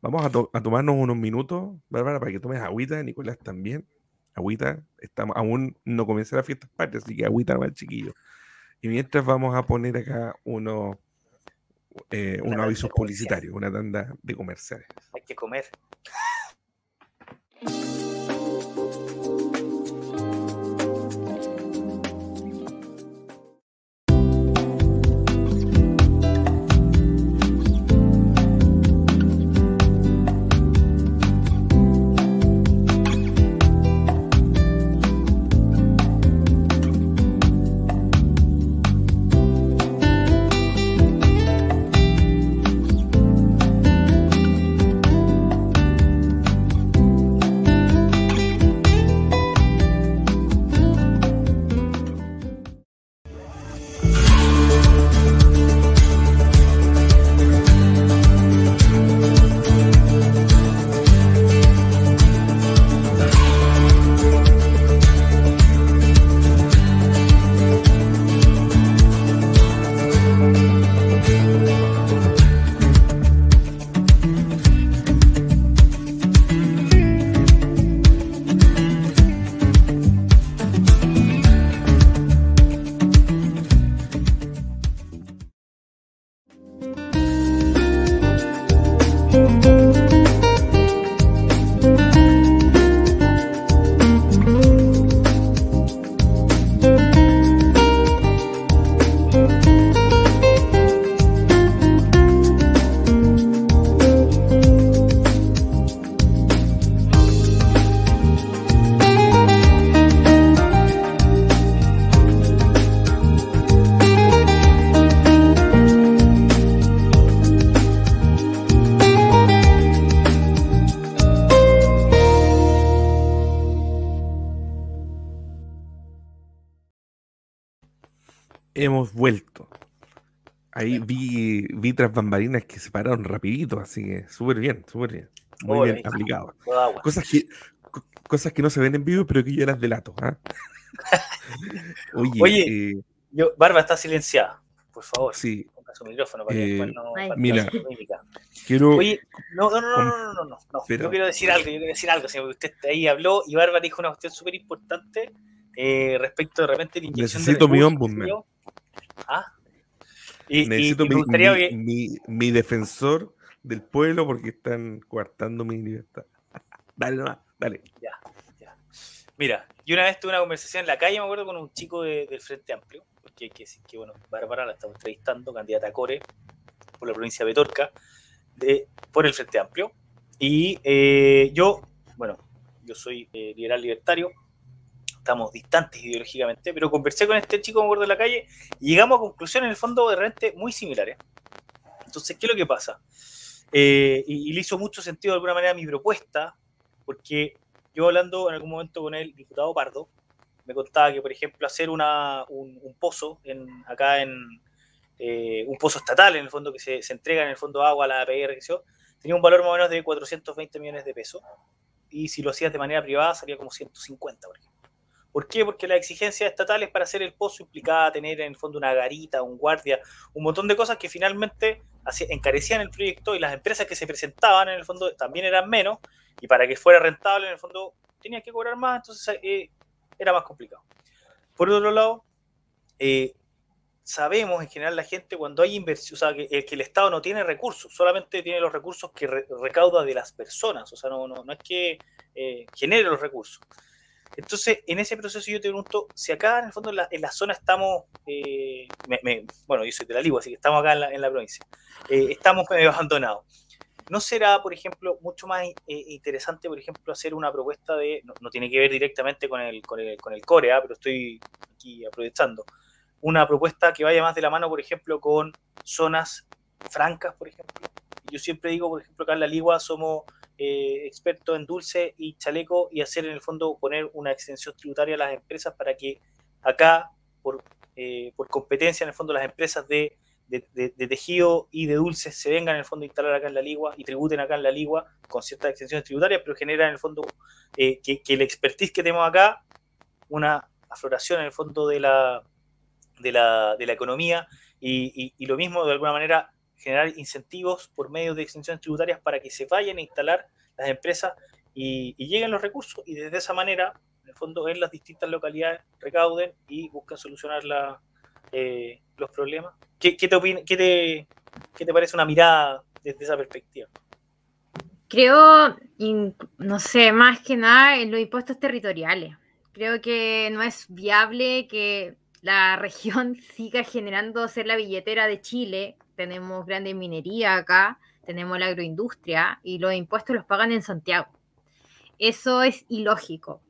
Vamos a, tomarnos unos minutos, Bárbara, para que tomes agüita, Nicolás también. Agüita, estamos, aún no comienza la fiesta patria, así que agüita el chiquillo. Y mientras vamos a poner acá unos, eh, unos avisos publicitarios, una tanda de comerciales. Hay que comer. Ahí vi, vi tras bambalinas que se pararon rapidito, así que súper bien, súper bien. Muy bien aplicado. Cosas que, cosas que no se ven en vivo, pero que yo las delato. ¿ah? Oye, eh, yo, Barba está silenciada, por favor. Sí. Ponga su micrófono para que eh, no. Mira, quiero. Oye, no, no, no, no, no, no, no. Yo quiero decir algo, yo quiero decir algo. Si usted ahí habló y Barba dijo una cuestión súper importante eh, respecto de repente la inyección Necesito mi ombudsman. ¿Ah? Y, Necesito mi, mi, mi, defensor del pueblo porque están coartando mi libertad. dale nomás, dale. Ya, ya. Mira, yo una vez tuve una conversación en la calle, me acuerdo, con un chico del Frente Amplio, porque hay que decir que, bueno, Bárbara la estamos entrevistando, candidata a Core por la provincia de Betorca, de, por el Frente Amplio. Y eh, yo, bueno, yo soy eh, liberal libertario, estamos distantes ideológicamente, pero conversé con este chico, me acuerdo, de la calle, y llegamos a conclusiones en el fondo de repente muy similares. Entonces, ¿qué es lo que pasa? Eh, y, le hizo mucho sentido de alguna manera mi propuesta, porque yo hablando en algún momento con el diputado Pardo, me contaba que, por ejemplo, hacer un, pozo en, acá en eh, un pozo estatal, en el fondo, que se, entrega en el fondo agua a la APR, tenía un valor más o menos de 420 millones de pesos. Y si lo hacías de manera privada, salía como 150, por ejemplo. ¿Por qué? Porque las exigencias estatales para hacer el pozo implicaba tener en el fondo una garita, un guardia, un montón de cosas que finalmente encarecían el proyecto y las empresas que se presentaban en el fondo también eran menos y para que fuera rentable en el fondo tenía que cobrar más, entonces eh, era más complicado. Por otro lado, eh, sabemos en general la gente cuando hay inversión, o sea, que, el Estado no tiene recursos, solamente tiene los recursos que recauda de las personas, o sea, no, no, es que eh, genere los recursos. Entonces, en ese proceso yo te pregunto, si acá en el fondo en la, zona estamos, eh, bueno, yo soy de la Ligua, así que estamos acá en la, provincia, eh, estamos abandonados. ¿No será, por ejemplo, mucho más eh, interesante, por ejemplo, hacer una propuesta de, no, tiene que ver directamente con el, con el, con el core, ¿ah? pero estoy aquí aprovechando, una propuesta que vaya más de la mano, por ejemplo, con zonas francas, por ejemplo? Yo siempre digo, por ejemplo, acá en la Ligua somos eh, experto en dulce y chaleco y hacer en el fondo poner una extensión tributaria a las empresas para que acá, por, eh, por competencia, en el fondo las empresas de, tejido y de dulces se vengan en el fondo a instalar acá en la Ligua y tributen acá en la Ligua con ciertas extensiones tributarias, pero genera en el fondo eh, que, que el expertise que tenemos acá, una afloración en el fondo de la, de la, de la economía y, y, lo mismo de alguna manera generar incentivos por medio de extensiones tributarias para que se vayan a instalar las empresas y, lleguen los recursos y desde esa manera, en el fondo, en las distintas localidades recauden y busquen solucionar eh, los problemas. ¿Qué, qué te qué, te, ¿Qué te parece una mirada desde esa perspectiva? Creo, no sé, más que nada en los impuestos territoriales. Creo que no es viable que la región siga generando ser la billetera de Chile tenemos grande minería acá, tenemos la agroindustria y los impuestos los pagan en Santiago. Eso es ilógico.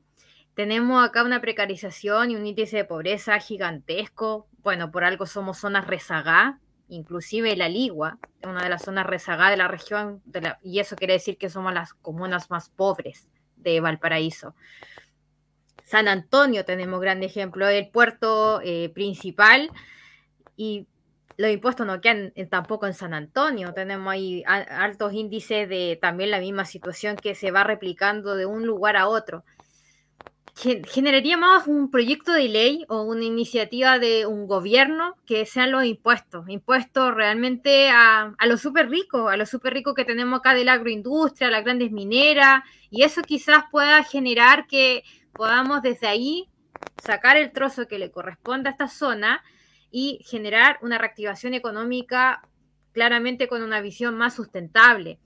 Tenemos acá una precarización y un índice de pobreza gigantesco. Bueno, por algo somos zonas rezagadas, inclusive la Ligua, una de las zonas rezagadas de la región, y eso quiere decir que somos las comunas más pobres de Valparaíso. San Antonio tenemos gran ejemplo, el puerto eh, principal, y los impuestos no quedan tampoco en San Antonio. Tenemos ahí altos índices de también la misma situación que se va replicando de un lugar a otro. Generaría más un proyecto de ley o una iniciativa de un gobierno que sean los impuestos, impuestos realmente a, a los súper ricos, a los súper ricos que tenemos acá de la agroindustria, las grandes mineras, y eso quizás pueda generar que podamos desde ahí sacar el trozo que le corresponde a esta zona y generar una reactivación económica claramente con una visión más sustentable.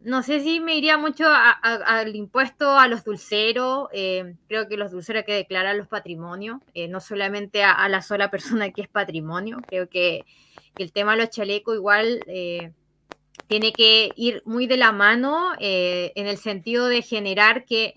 No sé si me iría mucho al impuesto a los dulceros. Eh, creo que los dulceros hay que declarar los patrimonios, eh, no solamente a, la sola persona que es patrimonio. Creo que, el tema de los chalecos igual eh, tiene que ir muy de la mano en el sentido de generar que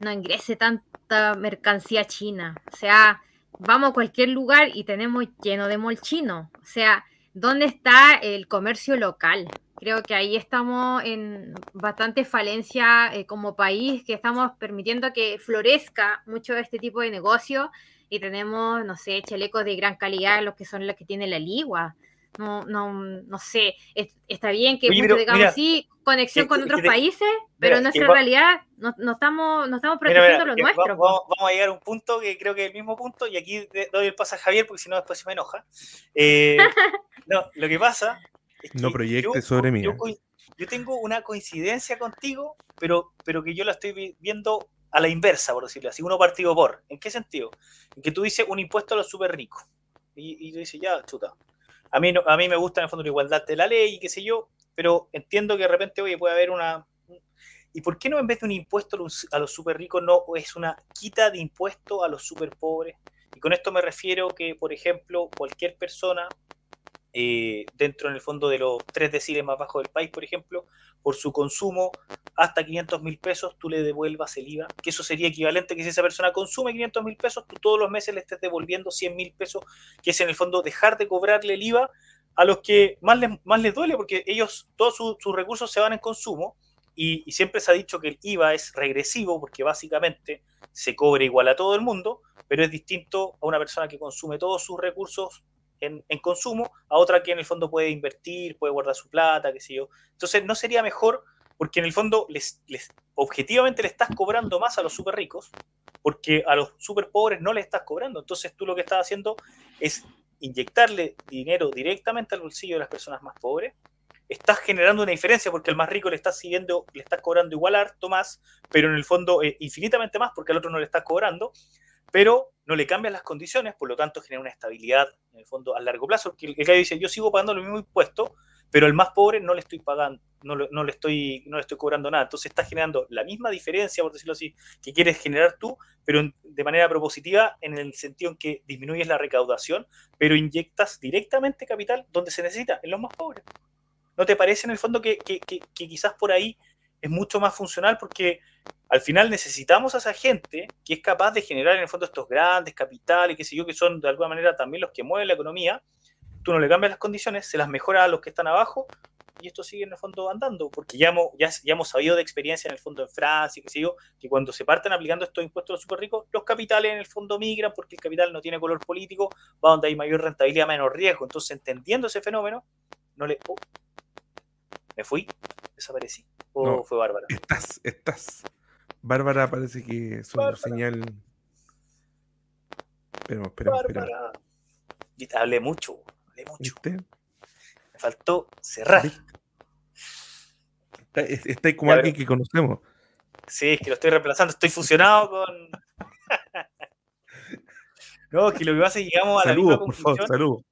no ingrese tanta mercancía china. O sea, vamos a cualquier lugar y tenemos lleno de molchino. O sea, ¿dónde está el comercio local? Creo que ahí estamos en bastante falencia eh, como país, que estamos permitiendo que florezca mucho este tipo de negocio y tenemos, no sé, chalecos de gran calidad, los que son los que tiene la ligua. No, no, no sé, está bien que digamos sí, conexión con otros países, pero en nuestra realidad no, no, estamos, no estamos protegiendo lo nuestro. Vamos, vamos, a llegar a un punto que creo que es el mismo punto, y aquí doy el paso a Javier porque si no después se me enoja. Eh, no, lo que pasa es que no proyectes sobre mí. Yo, yo, tengo una coincidencia contigo, pero, pero que yo la estoy viendo a la inversa, por decirlo así, uno partido por. ¿En qué sentido? En que tú dices un impuesto a los súper ricos. Y, y tú dices, ya, chuta, a mí, a mí me gusta en el fondo la igualdad de la ley y qué sé yo, pero entiendo que de repente, oye, puede haber una... ¿Y por qué no en vez de un impuesto a los súper ricos no es una quita de impuesto a los súper pobres? Y con esto me refiero que, por ejemplo, cualquier persona eh, dentro en el fondo de los tres deciles más bajos del país, por ejemplo, por su consumo hasta 500 mil pesos, tú le devuelvas el IVA, que eso sería equivalente que si esa persona consume 500 mil pesos, tú todos los meses le estés devolviendo 100 mil pesos, que es en el fondo dejar de cobrarle el IVA a los que más les, más les duele, porque ellos, todos sus recursos se van en consumo, y, y, siempre se ha dicho que el IVA es regresivo, porque básicamente se cobra igual a todo el mundo, pero es distinto a una persona que consume todos sus recursos en, consumo a otra que en el fondo puede invertir, puede guardar su plata, qué sé yo. Entonces, ¿no sería mejor? Porque en el fondo, les, objetivamente le estás cobrando más a los súper ricos, porque a los súper pobres no le estás cobrando. Entonces, tú lo que estás haciendo es inyectarle dinero directamente al bolsillo de las personas más pobres. Estás generando una diferencia porque el más rico le estás siguiendo, le estás cobrando igual harto más, pero en el fondo eh, infinitamente más porque al otro no le estás cobrando pero no le cambian las condiciones, por lo tanto genera una estabilidad en el fondo a largo plazo, porque el, que dice, yo sigo pagando los mismos impuestos, pero el más pobre no le estoy pagando, no, no, le estoy, no le estoy cobrando nada. Entonces está generando la misma diferencia, por decirlo así, que quieres generar tú, pero de manera propositiva en el sentido en que disminuyes la recaudación, pero inyectas directamente capital donde se necesita, en los más pobres. ¿No te parece en el fondo que quizás por ahí es mucho más funcional porque al final necesitamos a esa gente que es capaz de generar en el fondo estos grandes capitales, que sé yo, que son de alguna manera también los que mueven la economía. Tú no le cambias las condiciones, se las mejora a los que están abajo y esto sigue en el fondo andando, porque ya hemos, ya, ya hemos sabido de experiencia en el fondo en Francia, que sé yo, que cuando se parten aplicando estos impuestos a los super ricos, los capitales en el fondo migran porque el capital no tiene color político, va donde hay mayor rentabilidad, menos riesgo. Entonces, entendiendo ese fenómeno, no le... Oh, me fui, desaparecí. ¿O fue Bárbara? Estás, estás. Bárbara parece que es una señal. Esperemos, esperemos, Bárbara. Hablé mucho, hablé mucho. Me faltó cerrar. Está, está como alguien que conocemos. Sí, es que lo estoy reemplazando, estoy fusionado con. no, que lo que pasa es que llegamos a la misma conclusión. Por favor, saludos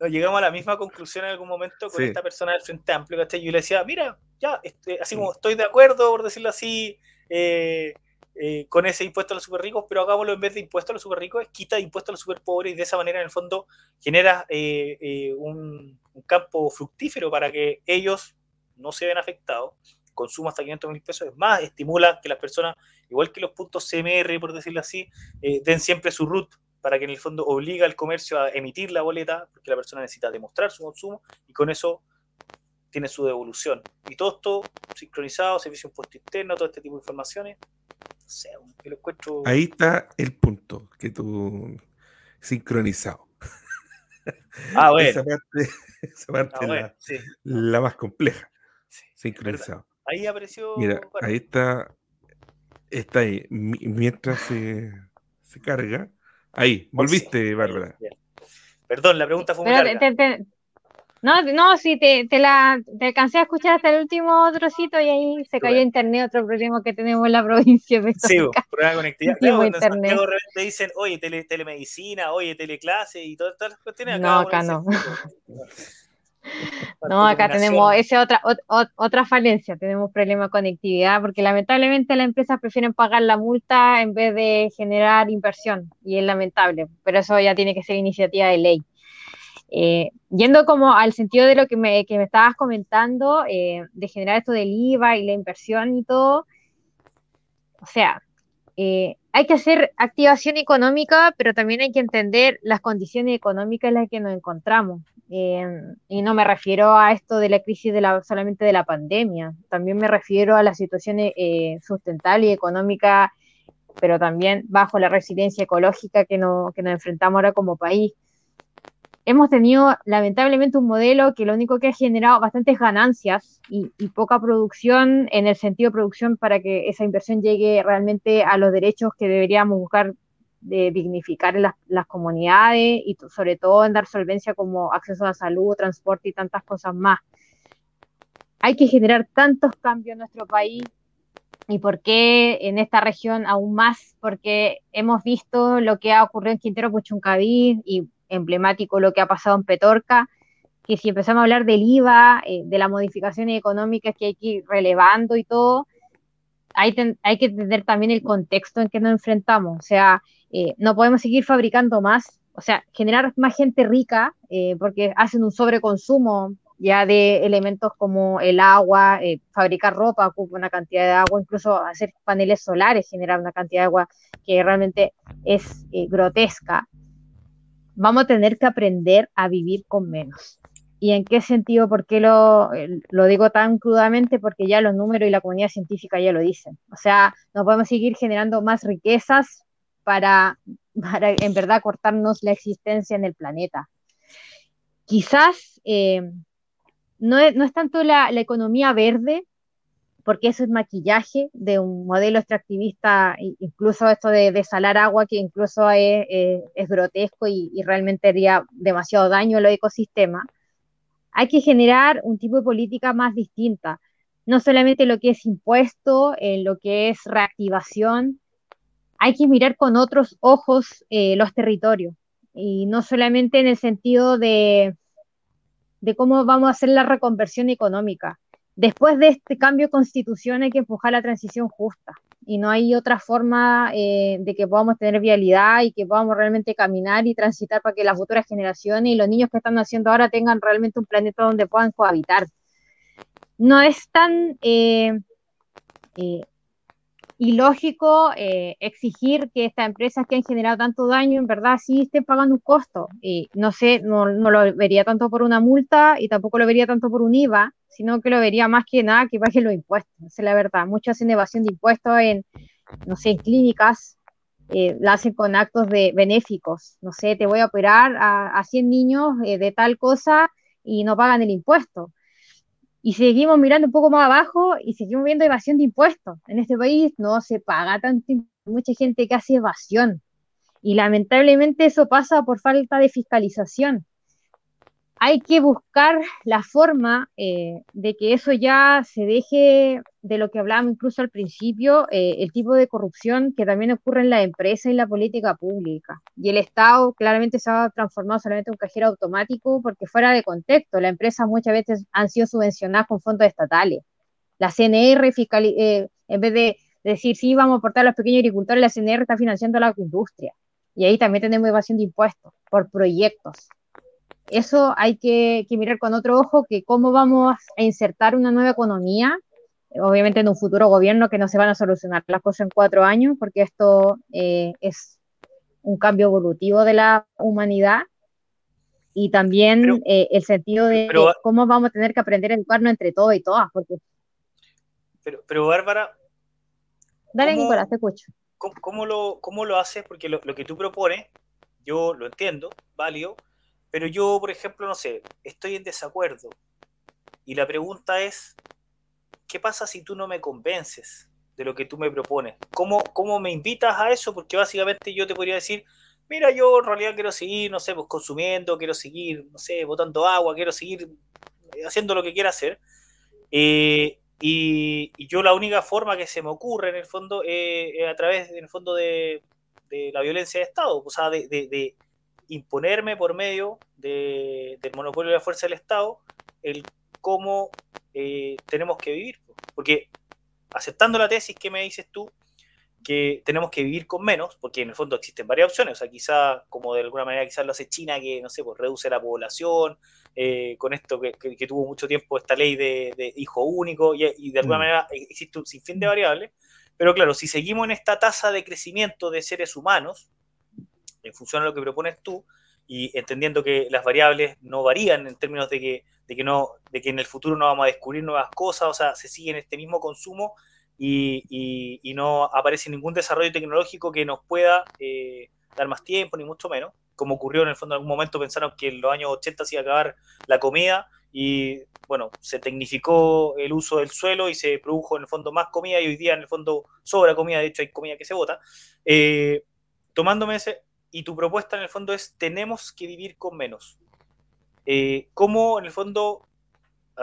llegamos a la misma conclusión en algún momento con esta persona del Frente Amplio, ¿cachai? Yo le decía, mira, ya, este, así como estoy de acuerdo, por decirlo así, eh, eh, con ese impuesto a los super ricos, pero hagámoslo en vez de impuesto a los super ricos, quita impuesto a los super pobres y de esa manera, en el fondo, genera eh, un, campo fructífero para que ellos no se vean afectados. Consumo hasta 500 mil pesos, es más, estimula que las personas, igual que los puntos CMR, por decirlo así, den siempre su root para que en el fondo obliga al comercio a emitir la boleta, porque la persona necesita demostrar su consumo y con eso tiene su devolución. Y todo esto sincronizado, servicio impuesto interno, todo este tipo de informaciones. No sé, lo encuentro... Ahí está el punto, que tú sincronizado. Ah, bueno. esa parte, esa parte ah, la, más compleja. sincronizado. Ahí apareció. Mira, ahí está. Está ahí. Mientras se, se carga, Ahí, volviste, Bárbara. Perdón, la pregunta fue muy larga. no, no, sí, te, te, la, te alcancé a escuchar hasta el último trocito y ahí se cayó internet, otro problema que tenemos en la provincia. Sí, problema de conectividad. Claro, internet. de repente dicen, oye, telemedicina, oye, teleclase y todas estas cuestiones. No, acá no. No, acá tenemos esa otra, otra falencia, tenemos problema de conectividad, porque lamentablemente las empresas prefieren pagar la multa en vez de generar inversión, y es lamentable, pero eso ya tiene que ser iniciativa de ley. Eh, yendo como al sentido de lo que me, que me estabas comentando, eh, de generar esto del IVA y la inversión y todo, o sea, eh, hay que hacer activación económica, pero también hay que entender las condiciones económicas en las que nos encontramos. Em, y no me refiero a esto de la crisis de la, solamente de la pandemia, también me refiero a la situación eh, sustentable y económica pero también bajo la resiliencia ecológica que, no, que nos enfrentamos ahora como país. Hemos tenido lamentablemente un modelo que lo único que ha generado bastantes ganancias y, poca producción en el sentido de producción para que esa inversión llegue realmente a los derechos que deberíamos buscar de dignificar en las, las, comunidades y sobre todo en dar solvencia como acceso a salud, transporte y tantas cosas más. Hay que generar tantos cambios en nuestro país ¿Y por qué en esta región aún más? Porque hemos visto lo que ha ocurrido en Quintero Puchuncaví y emblemático lo que ha pasado en Petorca, que si empezamos a hablar del IVA, eh, de las modificaciones económicas que hay que ir relevando y todo, hay, hay que entender también el contexto en que nos enfrentamos. O sea, eh, no podemos seguir fabricando más, o sea, generar más gente rica, eh, porque hacen un sobreconsumo ya de elementos como el agua, fabricar ropa ocupa una cantidad de agua, incluso hacer paneles solares genera una cantidad de agua que realmente es grotesca. Vamos a tener que aprender a vivir con menos. ¿Y en qué sentido? ¿Por qué lo, lo digo tan crudamente? Porque ya los números y la comunidad científica ya lo dicen. O sea, no podemos seguir generando más riquezas para, para en verdad cortarnos la existencia en el planeta. Quizás eh, no es, tanto la, economía verde, porque eso es maquillaje de un modelo extractivista, incluso esto de, desalar agua, que incluso es, grotesco y, realmente haría demasiado daño al ecosistema. Hay que generar un tipo de política más distinta, no solamente lo que es impuesto, en lo que es reactivación, hay que mirar con otros ojos eh, los territorios, y no solamente en el sentido de, de cómo vamos a hacer la reconversión económica. Después de este cambio de constitución hay que empujar la transición justa y no hay otra forma eh, de que podamos tener vialidad y que podamos realmente caminar y transitar para que las futuras generaciones y los niños que están naciendo ahora tengan realmente un planeta donde puedan cohabitar. No es tan eh, eh, y lógico eh, exigir que estas empresas que han generado tanto daño, en verdad, sí estén pagando un costo. No sé, no, no, lo vería tanto por una multa y tampoco lo vería tanto por un IVA, sino que lo vería más que nada que paguen los impuestos. Esa es la verdad. Muchos hacen evasión de impuestos en, no sé, clínicas, eh, la hacen con actos de benéficos. No sé, te voy a operar a, a 100 niños eh, de tal cosa y no pagan el impuesto y seguimos mirando un poco más abajo y seguimos viendo evasión de impuestos. En este país no se paga tanto, mucha gente que hace evasión. Y lamentablemente eso pasa por falta de fiscalización hay que buscar la forma eh, de que eso ya se deje de lo que hablábamos incluso al principio, eh, el tipo de corrupción que también ocurre en la empresa y la política pública. Y el Estado claramente se ha transformado solamente en un cajero automático porque fuera de contexto, las empresas muchas veces han sido subvencionadas con fondos estatales. La CNR, eh, en vez de decir, sí, vamos a aportar a los pequeños agricultores, la CNR está financiando la industria. Y ahí también tenemos evasión de impuestos por proyectos eso hay que, mirar con otro ojo, que cómo vamos a insertar una nueva economía, obviamente en un futuro gobierno que no se van a solucionar las cosas en cuatro años, porque esto eh, es un cambio evolutivo de la humanidad y también eh, el sentido de cómo vamos a tener que aprender a educarnos entre todos y todas. Porque... Pero, pero Bárbara. Dale, Nicolás, te escucho. ¿cómo, lo, ¿Cómo lo haces? Porque lo, lo que tú propones, yo lo entiendo, válido, pero yo, por ejemplo, no sé, estoy en desacuerdo. Y la pregunta es, ¿qué pasa si tú no me convences de lo que tú me propones? ¿Cómo, cómo me invitas a eso? Porque básicamente yo te podría decir, mira, yo en realidad quiero seguir, no sé, pues consumiendo, quiero seguir, no sé, botando agua, quiero seguir haciendo lo que quiera hacer. Eh, y, yo la única forma que se me ocurre en el fondo eh, a través, en el fondo, de, la violencia de Estado, o sea, de, imponerme por medio del monopolio de la fuerza del Estado el cómo eh, tenemos que vivir. Porque aceptando la tesis que me dices tú, que tenemos que vivir con menos, porque en el fondo existen varias opciones, o sea, quizá, como de alguna manera quizás lo hace China, que, no sé, pues reduce la población, eh, con esto que, tuvo mucho tiempo esta ley de, hijo único, y, de alguna mm. manera existe un sinfín de variables, pero claro, si seguimos en esta tasa de crecimiento de seres humanos, en función a lo que propones tú y entendiendo que las variables no varían en términos de que, de que, no, de que en el futuro no vamos a descubrir nuevas cosas, o sea, se sigue en este mismo consumo, y, no aparece ningún desarrollo tecnológico que nos pueda eh, dar más tiempo, ni mucho menos. Como ocurrió en el fondo en algún momento, pensaron que en los años 80 se iba a acabar la comida y bueno, se tecnificó el uso del suelo y se produjo en el fondo más comida y hoy día en el fondo sobra comida, de hecho hay comida que se bota. Eh, tomándome ese, y tu propuesta en el fondo es tenemos que vivir con menos. Eh, ¿Cómo en el fondo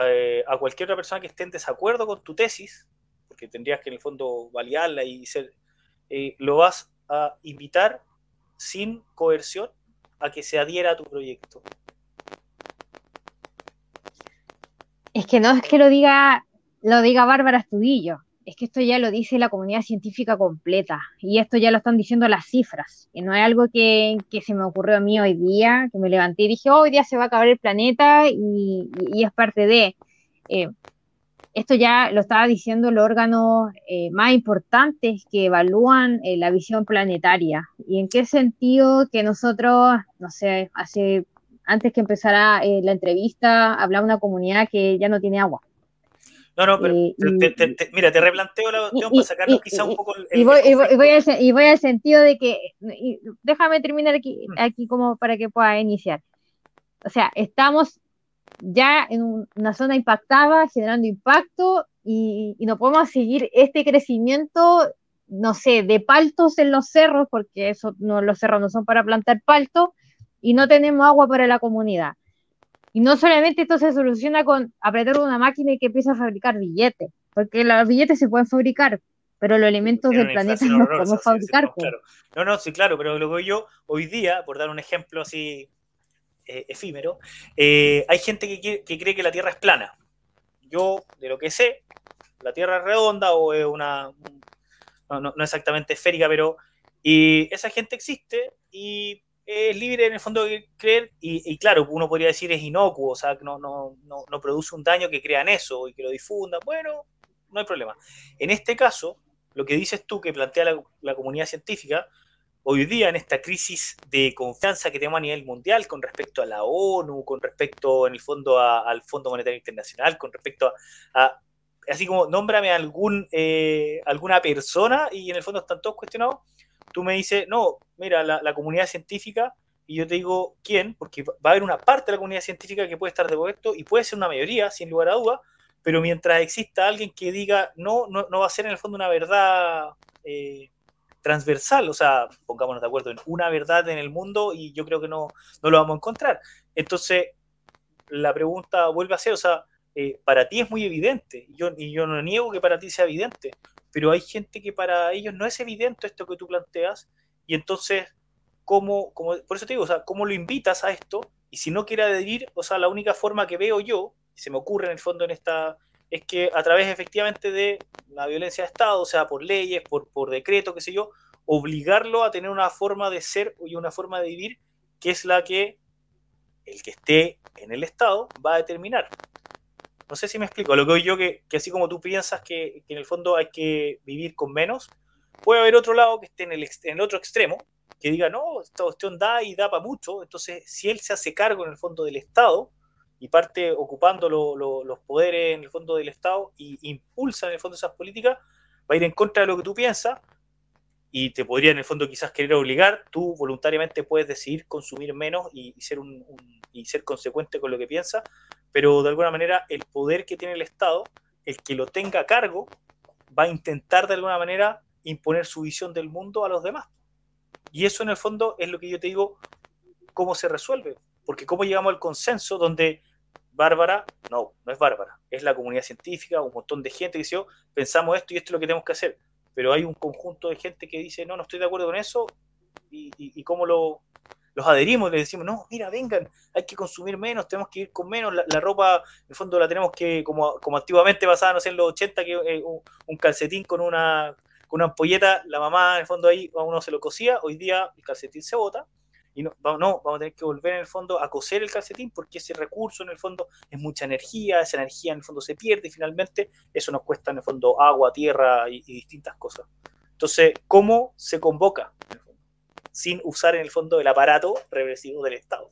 eh, a cualquier otra persona que esté en desacuerdo con tu tesis, porque tendrías que en el fondo validarla y ser, eh, lo vas a invitar sin coerción a que se adhiera a tu proyecto? Es que no es que lo diga, lo diga Bárbara Estudillo, es que esto ya lo dice la comunidad científica completa y esto ya lo están diciendo las cifras, y no es algo que, se me ocurrió a mí hoy día, que me levanté y dije, oh, hoy día se va a acabar el planeta y, es parte de... Eh, esto ya lo estaba diciendo los órganos eh, más importantes que evalúan eh, la visión planetaria. ¿Y en qué sentido que nosotros, no sé, hace antes que empezara la entrevista, hablaba una comunidad que ya no tiene agua? No, no, pero mira, te replanteo la cuestión para sacarnos quizá un poco el, y, voy, y, voy al, sentido de que, déjame terminar aquí, mm. aquí como para que pueda iniciar. O sea, estamos ya en una zona impactada, generando impacto, y, no podemos seguir este crecimiento, no sé, de paltos en los cerros, porque eso no, los cerros no son para plantar paltos, y no tenemos agua para la comunidad. Y no solamente esto se soluciona con apretar una máquina y que empieza a fabricar billetes, porque los billetes se pueden fabricar, pero los elementos del planeta no podemos fabricar. No, no, sí, claro, pero lo que yo hoy día, por dar un ejemplo así eh, efímero, eh, hay gente que, cree que la Tierra es plana. Yo, de lo que sé, la Tierra es redonda o es una... No, no, no exactamente esférica, pero... Y esa gente existe y es libre en el fondo de creer, y, claro, uno podría decir es inocuo, o sea, no, no, no, no produce un daño que crean eso y que lo difundan, bueno, no hay problema. En este caso, lo que dices tú que plantea la, comunidad científica, hoy día en esta crisis de confianza que tenemos a nivel mundial con respecto a la ONU, con respecto en el fondo al Fondo Monetario Internacional, con respecto a, así como nómbrame algún, eh, alguna persona y en el fondo están todos cuestionados, tú me dices, no, mira, la, comunidad científica, y yo te digo quién, porque va a haber una parte de la comunidad científica que puede estar de acuerdo y puede ser una mayoría, sin lugar a duda, pero mientras exista alguien que diga, no, no, no va a ser en el fondo una verdad eh, transversal, o sea, pongámonos de acuerdo en una verdad en el mundo y yo creo que no, no lo vamos a encontrar. Entonces, la pregunta vuelve a ser, o sea, eh, para ti es muy evidente, yo, y yo no niego que para ti sea evidente, pero hay gente que para ellos no es evidente esto que tú planteas, y entonces, ¿cómo, cómo, por eso te digo, o sea, ¿cómo lo invitas a esto? Y si no quiere adherir, o sea, la única forma que veo yo, se me ocurre en el fondo en esta, es que a través efectivamente de la violencia de Estado, o sea, por leyes, por, por decreto, qué sé yo, obligarlo a tener una forma de ser y una forma de vivir que es la que el que esté en el Estado va a determinar. No sé si me explico. Lo que yo que, que así como tú piensas que, en el fondo hay que vivir con menos, puede haber otro lado que esté en el, en el otro extremo, que diga, no, esta cuestión da y da para mucho. Entonces, si él se hace cargo en el fondo del Estado y parte ocupando los poderes en el fondo del Estado y impulsa en el fondo esas políticas, va a ir en contra de lo que tú piensas y te podría en el fondo quizás querer obligar, tú voluntariamente puedes decidir consumir menos y, ser, un, y ser consecuente con lo que piensas, pero de alguna manera el poder que tiene el Estado, el que lo tenga a cargo, va a intentar de alguna manera imponer su visión del mundo a los demás. Y eso en el fondo es lo que yo te digo, cómo se resuelve, porque cómo llegamos al consenso donde Bárbara, no, no es Bárbara, es la comunidad científica, un montón de gente que dice, oh, pensamos esto y esto es lo que tenemos que hacer, pero hay un conjunto de gente que dice, no, no estoy de acuerdo con eso, y, y cómo lo, los adherimos, le decimos, no, mira, vengan, hay que consumir menos, tenemos que ir con menos, la, ropa, en el fondo la tenemos que, como, como antiguamente pasaba, no sé, en los 80, que eh, un, calcetín con una, con una ampolleta, la mamá en el fondo ahí a uno se lo cosía, hoy día el calcetín se bota, y no, no, vamos a tener que volver en el fondo a coser el calcetín porque ese recurso en el fondo es mucha energía, esa energía en el fondo se pierde y finalmente eso nos cuesta en el fondo agua, tierra y distintas cosas. Entonces, ¿cómo se convoca? Sin usar en el fondo el aparato represivo del Estado.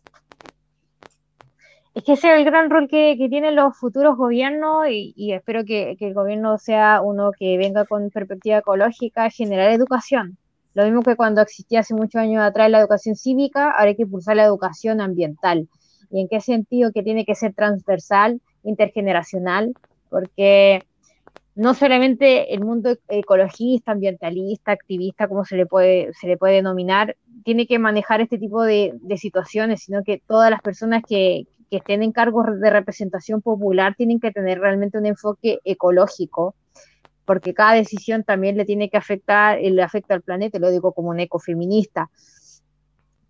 Es que ese es el gran rol que, tienen los futuros gobiernos y, espero que, el gobierno sea uno que venga con perspectiva ecológica, generar educación. Lo mismo que cuando existía hace muchos años atrás la educación cívica, ahora hay que impulsar la educación ambiental. ¿Y en qué sentido? Que tiene que ser transversal, intergeneracional, porque no solamente el mundo ecologista, ambientalista, activista, como se le puede, se le puede denominar, tiene que manejar este tipo de, situaciones, sino que todas las personas que, estén en cargos de representación popular tienen que tener realmente un enfoque ecológico, porque cada decisión también le tiene que afectar, le afecta al planeta, lo digo como un ecofeminista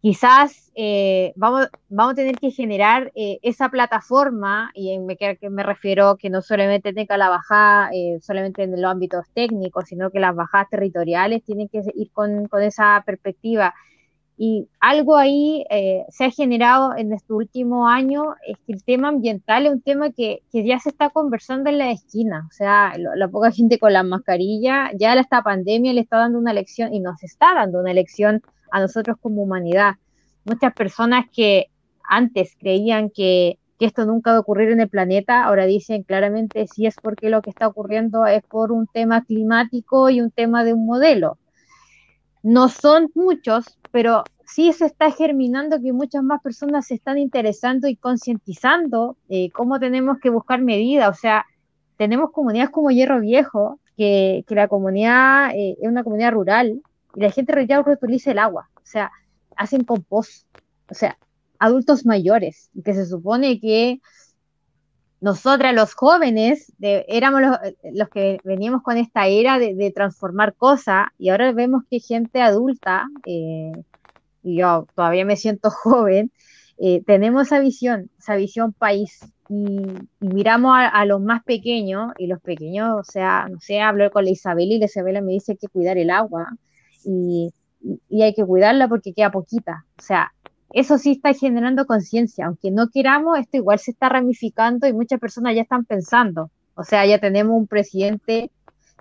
quizás eh, vamos, vamos a tener que generar eh, esa plataforma, y me, que me refiero que no solamente tenga la bajada eh, solamente en los ámbitos técnicos, sino que las bajadas territoriales tienen que ir con, esa perspectiva. Y algo ahí se ha generado en este último año, es que el tema ambiental es un tema que, ya se está conversando en la esquina, o sea, la poca gente con la mascarilla, ya esta pandemia le está dando una lección y nos está dando una lección a nosotros como humanidad. Muchas personas que antes creían que, esto nunca va a ocurrir en el planeta, ahora dicen claramente si es porque lo que está ocurriendo es por un tema climático y un tema de un modelo. No son muchos, pero sí se está germinando que muchas más personas se están interesando y concientizando eh, cómo tenemos que buscar medidas. O sea, tenemos comunidades como Hierro Viejo, que, la comunidad eh, es una comunidad rural y la gente ya reutiliza el agua, o sea, hacen compost, o sea, adultos mayores, que se supone que nosotras los jóvenes éramos los, que veníamos con esta era de, transformar cosas y ahora vemos que gente adulta, eh, y yo todavía me siento joven, eh, tenemos esa visión, esa visión país y, miramos a, los más pequeños y los pequeños, o sea, no sé, hablo con la Isabel y la Isabela me dice que cuidar el agua y, hay que cuidarla porque queda poquita. O sea, eso sí está generando conciencia, aunque no queramos, esto igual se está ramificando y muchas personas ya están pensando. O sea, ya tenemos un presidente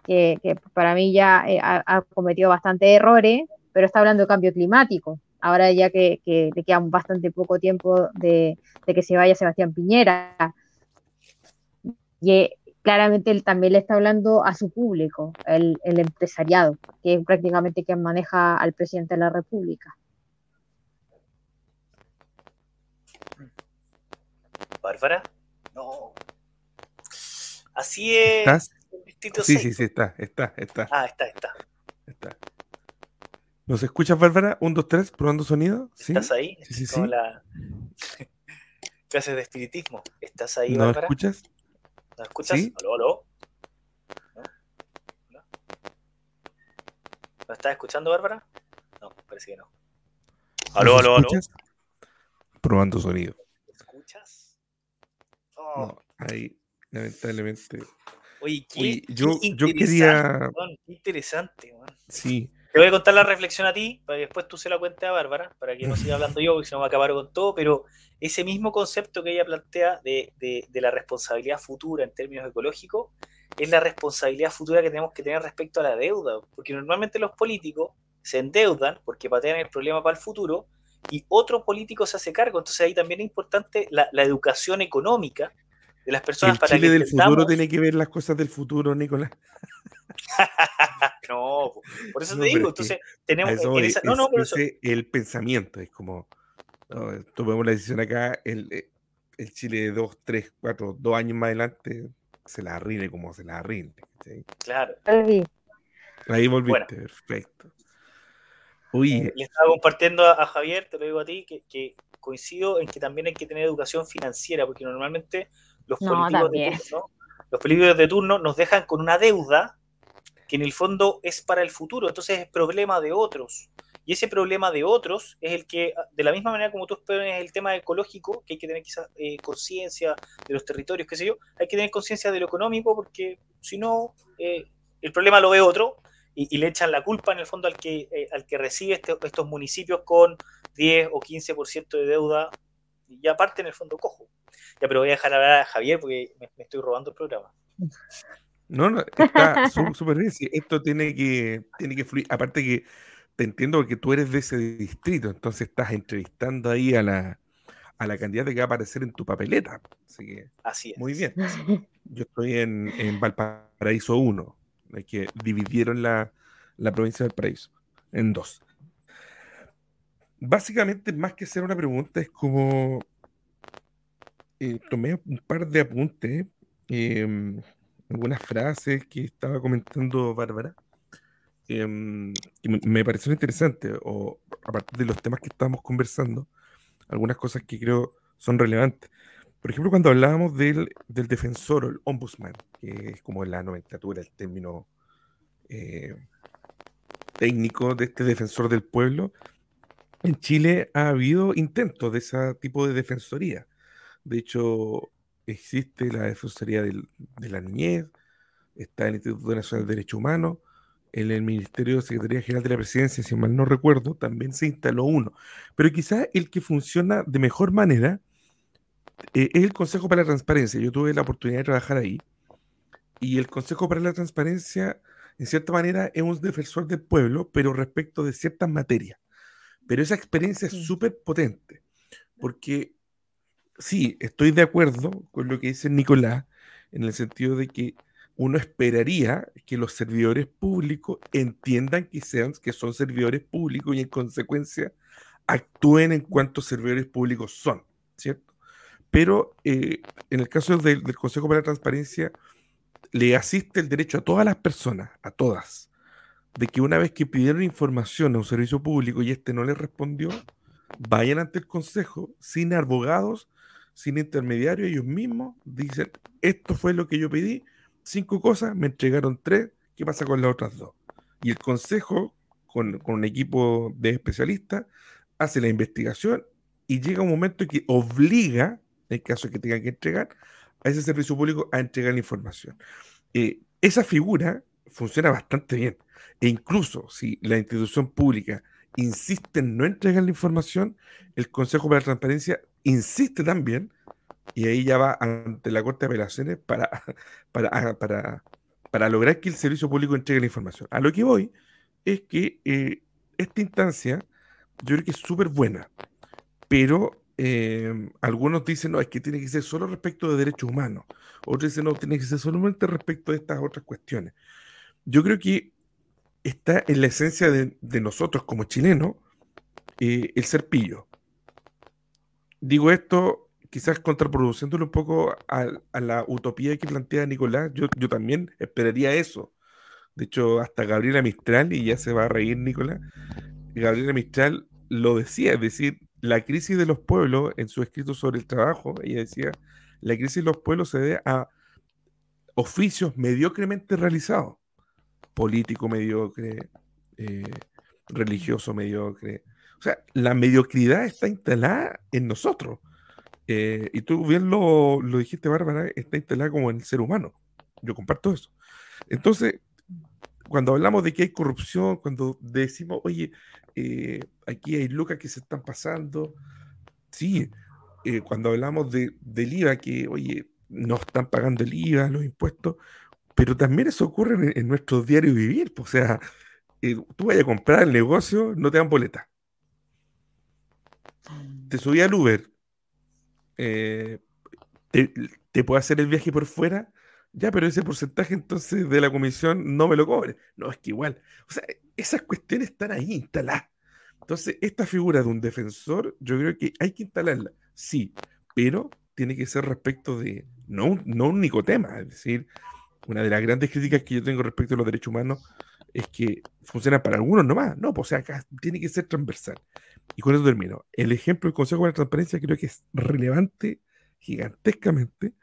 que, para mí ya eh, ha, cometido bastantes errores, pero está hablando de cambio climático. Ahora ya que, le queda bastante poco tiempo de, de, que se vaya Sebastián Piñera. Y claramente él también le está hablando a su público, el, empresariado, que es prácticamente quien maneja al presidente de la República. Bárbara, no. Así es. ¿Estás? Sí, sí, sí, está, está, está. Ah, está, está. Está. ¿Nos escuchas, Bárbara? Un, dos, tres, probando sonido. ¿Sí? ¿Estás ahí? Sí, sí, sí. la clase de espiritismo. ¿Estás ahí, ¿No Bárbara? escuchas? ¿Me escuchas? ¿Sí? ¿Aló, aló? ¿No? ¿Me estás escuchando, Bárbara? No, parece que no. ¿Aló, aló, aló? Probando sonido. ¿Me escuchas? Oh. No, ahí, lamentablemente. Oye, qué, yo, yo quería. qué interesante, man. Sí. Te voy a contar la reflexión a ti, para que después tú se la cuentes a Bárbara, para que no siga hablando yo, porque si no me va a acabar con todo, pero ese mismo concepto que ella plantea de, la responsabilidad futura en términos ecológicos, es la responsabilidad futura que tenemos que tener respecto a la deuda, porque normalmente los políticos se endeudan porque patean el problema para el futuro y otro político se hace cargo, entonces ahí también es importante la, educación económica de las personas el para Chile del futuro tiene que ver las cosas del futuro, Nicolás. No, por eso te digo, entonces tenemos no, no, el pensamiento, es como tomemos la decisión acá, el, eh, el Chile de 2, 3, 4, 2 años más adelante se la rinde como se la rinde. Claro. Ahí volviste, perfecto. Uy. Eh, le estaba compartiendo a, Javier, te lo digo a ti, que, coincido en que también hay que tener educación financiera, porque normalmente los políticos de turno, los políticos de turno nos dejan con una deuda que en el fondo es para el futuro, entonces es problema de otros. Y ese problema de otros es el que, de la misma manera como tú expones el tema ecológico, que hay que tener quizás eh, conciencia de los territorios, qué sé yo, hay que tener conciencia de lo económico, porque si no, eh, el problema lo ve otro y, le echan la culpa en el fondo al que, eh, al que recibe este, estos municipios con 10 o 15% de deuda, y aparte en el fondo cojo. Ya, pero voy a dejar hablar a Javier porque me estoy robando el programa. No, no, está súper bien. esto tiene que, tiene que fluir. Aparte que te entiendo porque tú eres de ese distrito, entonces estás entrevistando ahí a la, a la candidata que va a aparecer en tu papeleta. Así que, Así es. muy bien. Yo estoy en, en Valparaíso 1, es que dividieron la, la provincia del Paraíso en dos. Básicamente, más que hacer una pregunta, es como eh, tomé un par de apuntes, em, algunas frases que estaba comentando Bárbara, em, me, parecieron interesantes, o a de los temas que estábamos conversando, algunas cosas que creo son relevantes. Por ejemplo, cuando hablábamos del, del defensor o el ombudsman, que es como la nomenclatura, el término eh, técnico de este defensor del pueblo, en Chile ha habido intentos de ese tipo de defensoría. De hecho, existe la Defensoría del- de la Niñez, está el Instituto Nacional de Derechos Humanos, en el Ministerio de Secretaría General de la Presidencia, si mal no recuerdo, también se instaló uno. Pero quizás el que funciona de mejor manera eh, es el Consejo para la Transparencia. Yo tuve la oportunidad de trabajar ahí y el Consejo para la Transparencia, en cierta manera, es un defensor del pueblo, pero respecto de ciertas materias. Pero esa experiencia es súper potente, porque sí, estoy de acuerdo con lo que dice Nicolás, en el sentido de que uno esperaría que los servidores públicos entiendan que, sean, que son servidores públicos y en consecuencia actúen en cuanto servidores públicos son, ¿cierto? Pero eh, en el caso del, del Consejo para la Transparencia, le asiste el derecho a todas las personas, a todas, de que una vez que pidieron información a un servicio público y este no les respondió, vayan ante el Consejo sin abogados, sin intermediarios, ellos mismos dicen, esto fue lo que yo pedí, cinco cosas, me entregaron tres, ¿qué pasa con las otras dos? Y el Consejo, con, con un equipo de especialistas, hace la investigación y llega un momento en que obliga, en caso de que tengan que entregar, a ese servicio público a entregar la información. Eh, esa figura funciona bastante bien. E incluso si la institución pública insiste en no entregar la información, el Consejo para la Transparencia insiste también, y ahí ya va ante la Corte de Apelaciones para, ah, para, para lograr que el servicio público entregue la información. A lo que voy es que eh, esta instancia yo creo que es súper buena, pero eh, algunos dicen, no, es que tiene que ser solo respecto de derechos humanos, otros dicen, no, tiene que ser solamente respecto de estas otras cuestiones. Yo creo que está en la esencia de, nosotros como chilenos eh, el ser pillo. Digo esto quizás contraproduciéndolo un poco a, a la utopía que plantea Nicolás, yo, yo también esperaría eso. De hecho, hasta Gabriela Mistral, y ya se va a reír Nicolás, Gabriela Mistral lo decía, es decir, la crisis de los pueblos, en su escrito sobre el trabajo, ella decía, la crisis de los pueblos se debe a oficios mediocremente realizados, político mediocre, eh, religioso mediocre. O sea, la mediocridad está instalada en nosotros. Eh, y tú bien lo, lo dijiste, Bárbara, está instalada como en el ser humano. Yo comparto eso. Entonces, cuando hablamos de que hay corrupción, cuando decimos, oye, eh, aquí hay lucas que se están pasando, sí, eh, cuando hablamos de, del IVA, que, oye, no están pagando el IVA, los impuestos, pero también eso ocurre en, en nuestro diario vivir, o sea, eh, tú vayas a comprar el negocio, no te dan boleta. Te subí al Uber, eh, te, puedo hacer el viaje por fuera, ya, pero ese porcentaje entonces de la comisión no me lo cobre. No, es que igual. O sea, esas cuestiones están ahí instaladas. Entonces, esta figura de un defensor, yo creo que hay que instalarla, sí, pero tiene que ser respecto de no no un único tema. Es decir, una de las grandes críticas que yo tengo respecto a los derechos humanos es que funciona para algunos nomás. No, pues o sea, acá tiene que ser transversal. Y con eso termino. El ejemplo del Consejo de la Transparencia creo que es relevante gigantescamente,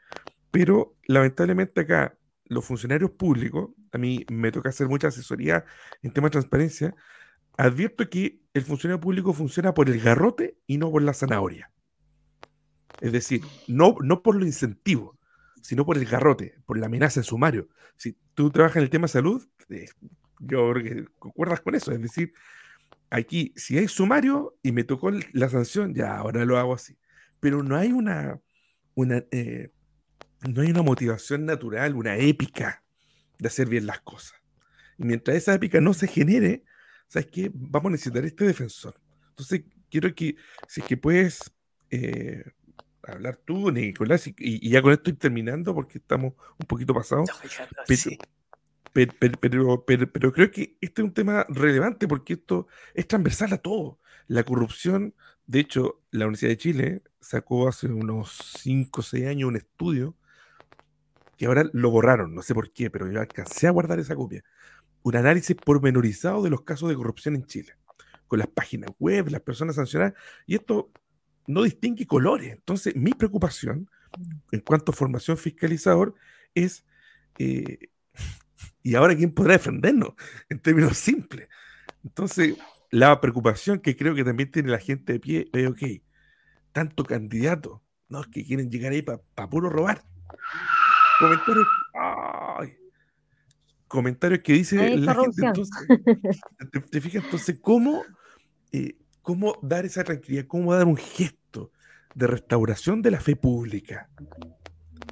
pero lamentablemente acá los funcionarios públicos, a mí me toca hacer mucha asesoría en temas de transparencia, advierto que el funcionario público funciona por el garrote y no por la zanahoria. Es decir, no, no por lo incentivo, sino por el garrote, por la amenaza en sumario. Si tú trabajas en el tema salud, eh, yo creo que concuerdas con eso. Es decir, aquí, si hay sumario y me tocó la sanción, ya ahora lo hago así. Pero no hay una, una eh, no hay una motivación natural, una épica de hacer bien las cosas. Y mientras esa épica no se genere, ¿sabes qué? Vamos a necesitar este defensor. Entonces, quiero que, si es que puedes eh, hablar tú, Nicolás, y, ya con esto estoy terminando porque estamos un poquito pasados. Pero, pero, pero, creo que este es un tema relevante porque esto es transversal a todo. La corrupción, de hecho, la Universidad de Chile sacó hace unos 5 o 6 años un estudio que ahora lo borraron, no sé por qué, pero yo alcancé a guardar esa copia. Un análisis pormenorizado de los casos de corrupción en Chile, con las páginas web, las personas sancionadas, y esto no distingue colores. Entonces, mi preocupación en cuanto a formación fiscalizador es, eh, ¿y ahora quién podrá defendernos? En términos simples. Entonces, la preocupación que creo que también tiene la gente de pie es, ok, tanto candidato, no, es que quieren llegar ahí para puro robar. Comentarios, comentarios que dice la gente. Entonces, te, fijas, entonces, ¿cómo, eh, ¿cómo dar esa tranquilidad? ¿Cómo dar un gesto de restauración de la fe pública?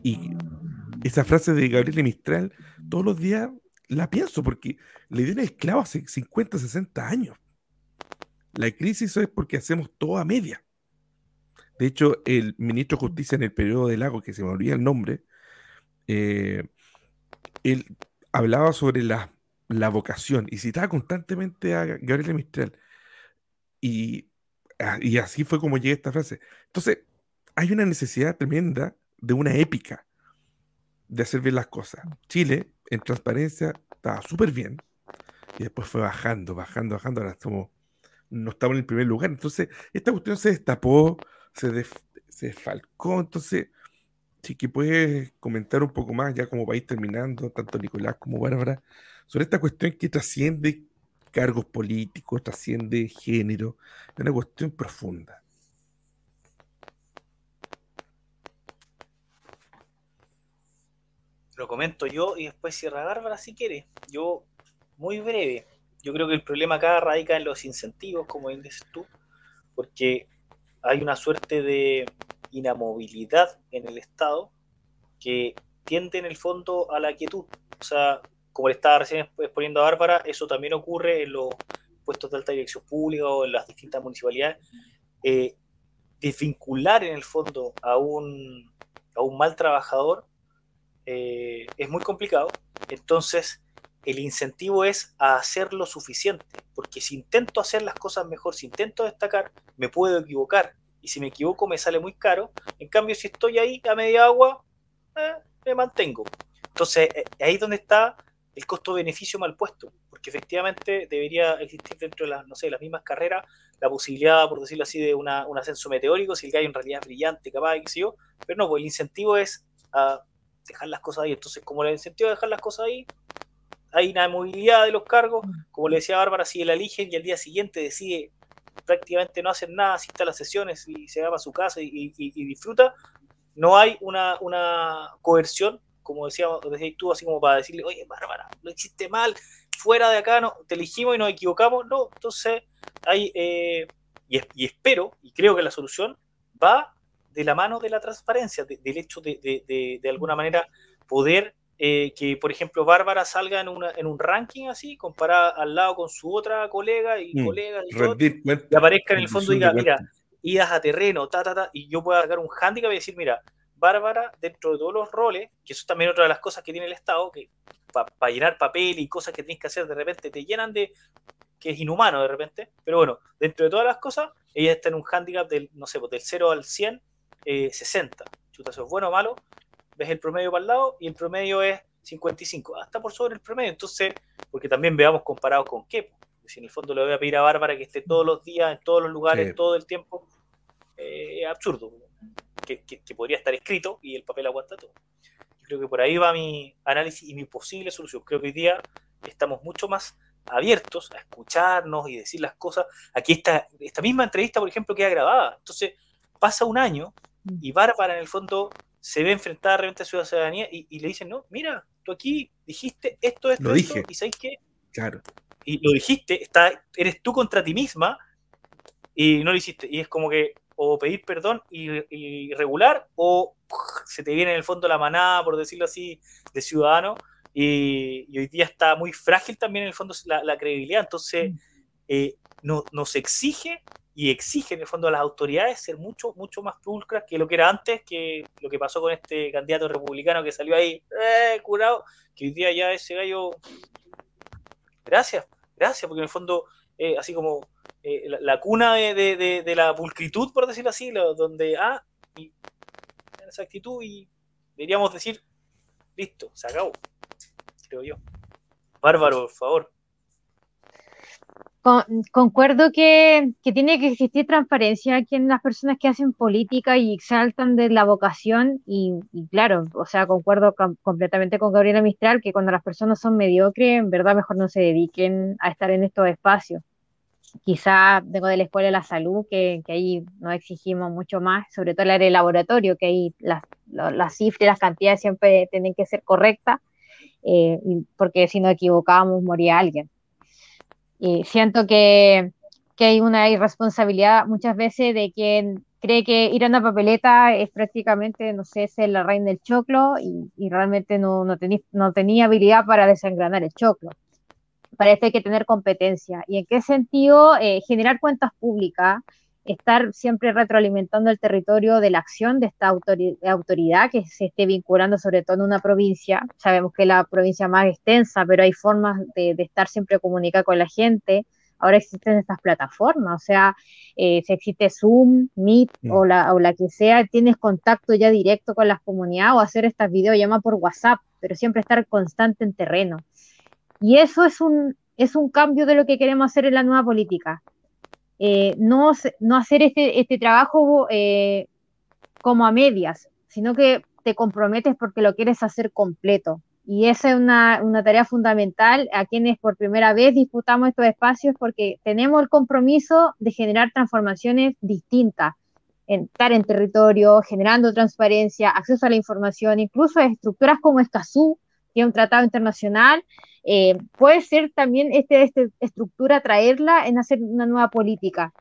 Y esa frase de Gabriel Mistral, todos los días la pienso porque le dio el esclavo hace 50, 60 años. La crisis es porque hacemos todo a media. De hecho, el ministro de Justicia en el periodo del lago, que se me olvida el nombre, eh, él hablaba sobre la, vocación y citaba constantemente a Gabriel Mistral. Y, ah, y así fue como llega esta frase. Entonces, hay una necesidad tremenda de una épica de hacer bien las cosas. Chile, en transparencia, estaba súper bien y después fue bajando, bajando, bajando. Ahora estamos, no estamos en el primer lugar. Entonces, esta cuestión se destapó, se, se desfalcó. Entonces, sí que puedes comentar un poco más, ya como vais terminando, tanto Nicolás como Bárbara, sobre esta cuestión que trasciende cargos políticos, trasciende género, es una cuestión profunda. Lo comento yo y después cierra Bárbara si quiere. Yo, muy breve, yo creo que el problema acá radica en los incentivos, como dices tú, porque hay una suerte de inamovilidad en el Estado que tiende en el fondo a la quietud. O sea, como le estaba recién exponiendo a Bárbara, eso también ocurre en los puestos de alta dirección pública o en las distintas municipalidades. Eh, desvincular en el fondo a un, a un mal trabajador eh, es muy complicado. Entonces, el incentivo es a hacer lo suficiente, porque si intento hacer las cosas mejor, si intento destacar, me puedo equivocar y si me equivoco me sale muy caro. En cambio, si estoy ahí a media agua, eh, me mantengo. Entonces, eh, ahí es donde está el costo-beneficio mal puesto, porque efectivamente debería existir dentro de las, no sé, las mismas carreras la posibilidad, por decirlo así, de un ascenso meteórico, si el gallo en realidad es brillante, capaz, qué yo, pero no, pues el incentivo es a dejar las cosas ahí. Entonces, como el incentivo es dejar las cosas ahí, hay una movilidad de los cargos, como le decía Bárbara, si la eligen y al día siguiente decide prácticamente no hacen nada, asiste a las sesiones y se va a su casa y, disfruta, no hay una, una coerción, como decía, tú, así como para decirle, oye, Bárbara, lo hiciste mal, fuera de acá, no, te elegimos y nos equivocamos, no, entonces hay, eh, y, espero, y creo que la solución va de la mano de la transparencia, del hecho de, de, de alguna manera poder eh, que, por ejemplo, Bárbara salga en, una, en un ranking así, comparada al lado con su otra colega y mm, colegas y, todo, y aparezca en el fondo y diga, mira, idas a terreno, ta, ta, ta, y yo pueda sacar un handicap y decir, mira, Bárbara, dentro de todos los roles, que eso es también otra de las cosas que tiene el Estado, que para llenar papel y cosas que tienes que hacer de repente te llenan de que es inhumano de repente, pero bueno, dentro de todas las cosas, ella está en un handicap del, no sé, pues, del 0 al 100, 60. Eh, Chuta, eso es bueno o malo, ves el promedio para el lado y el promedio es 55, hasta por sobre el promedio. Entonces, porque también veamos comparado con qué. Si en el fondo le voy a pedir a Bárbara que esté todos los días, en todos los lugares, todo el tiempo, eh, es absurdo. Que, podría estar escrito y el papel aguanta todo. Yo creo que por ahí va mi análisis y mi posible solución. Creo que hoy día estamos mucho más abiertos a escucharnos y decir las cosas. Aquí está esta misma entrevista, por ejemplo, queda grabada. Entonces, pasa un año y Bárbara en el fondo se ve enfrentada realmente a su ciudadanía y, le dicen, no, mira, tú aquí dijiste esto, esto, lo dije. y ¿sabes qué? Claro. Y lo dijiste, está, eres tú contra ti misma y no lo hiciste. Y es como que o pedir perdón y, regular o se te viene en el fondo la manada, por decirlo así, de ciudadano y, hoy día está muy frágil también en el fondo la, credibilidad. Entonces, mm. eh, no, nos exige y exige en el fondo a las autoridades ser mucho, mucho más pulcras que lo que era antes, que lo que pasó con este candidato republicano que salió ahí, eh, curado, que hoy día ya ese gallo, gracias, gracias, porque en el fondo, eh, así como eh, la, cuna de, la pulcritud, por decirlo así, donde, ah, y, esa actitud y deberíamos decir, listo, se acabó, creo yo. Bárbaro, por favor concuerdo que, tiene que existir transparencia aquí en las personas que hacen política y exaltan de la vocación y, claro, o sea, concuerdo completamente con Gabriela Mistral que cuando las personas son mediocres, en verdad mejor no se dediquen a estar en estos espacios. Quizá vengo de la Escuela de la Salud, que, ahí no exigimos mucho más, sobre todo el área de laboratorio, que ahí las, las cifras y las cantidades siempre tienen que ser correctas, eh, porque si nos equivocábamos moría alguien. Y siento que, que hay una irresponsabilidad muchas veces de quien cree que ir a una papeleta es prácticamente, no sé, ser la reina del choclo y, y realmente no, no, no tenía habilidad para desengranar el choclo. Para esto hay que tener competencia. ¿Y en qué sentido? Eh, generar cuentas públicas, estar siempre retroalimentando el territorio de la acción de esta autoridad que se esté vinculando sobre todo en una provincia. Sabemos que es la provincia más extensa, pero hay formas de, estar siempre comunicada con la gente. Ahora existen estas plataformas, o sea, eh, si existe Zoom, Meet mm. o, la, o la que sea, tienes contacto ya directo con las comunidades o hacer estas videollamadas por WhatsApp, pero siempre estar constante en terreno. Y eso es un, es un cambio de lo que queremos hacer en la nueva política eh, no, no hacer este, este trabajo eh, como a medias, sino que te comprometes porque lo quieres hacer completo. Y esa es una, una, tarea fundamental a quienes por primera vez disputamos estos espacios porque tenemos el compromiso de generar transformaciones distintas, estar en territorio, generando transparencia, acceso a la información, incluso estructuras como Escazú, que un tratado internacional, eh, puede ser también esta este estructura traerla en hacer una nueva política.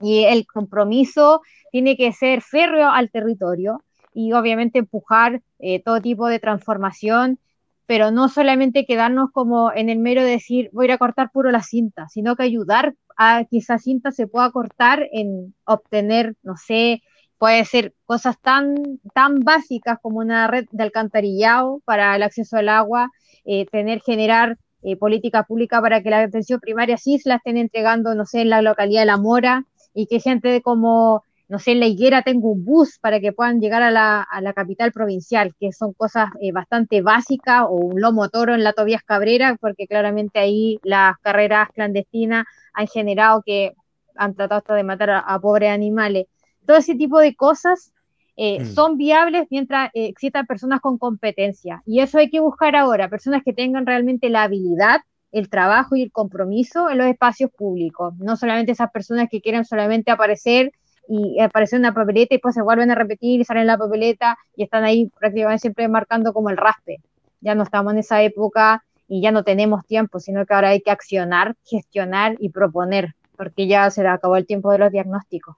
Y el compromiso tiene que ser férreo al territorio y obviamente empujar eh, todo tipo de transformación, pero no solamente quedarnos como en el mero de decir voy a a cortar puro la cinta, sino que ayudar a que esa cinta se pueda cortar en obtener, no sé, puede ser cosas tan, tan básicas como una red de alcantarillado para el acceso al agua, eh, tener, generar eh, política pública para que la atención primaria sí se la estén entregando, no sé, en la localidad de La Mora y que gente de como, no sé, en La Higuera tenga un bus para que puedan llegar a la, a la capital provincial, que son cosas eh, bastante básicas, o un lomo toro en la Tobias Cabrera, porque claramente ahí las carreras clandestinas han generado que han tratado hasta de matar a pobres animales. Todo ese tipo de cosas eh, mm. son viables mientras eh, existan personas con competencia. Y eso hay que buscar ahora, personas que tengan realmente la habilidad, el trabajo y el compromiso en los espacios públicos. No solamente esas personas que quieren solamente aparecer y aparecer en una papeleta y después se vuelven a repetir y salen en la papeleta y están ahí prácticamente siempre marcando como el raspe. Ya no estamos en esa época y ya no tenemos tiempo, sino que ahora hay que accionar, gestionar y proponer, porque ya se acabó el tiempo de los diagnósticos.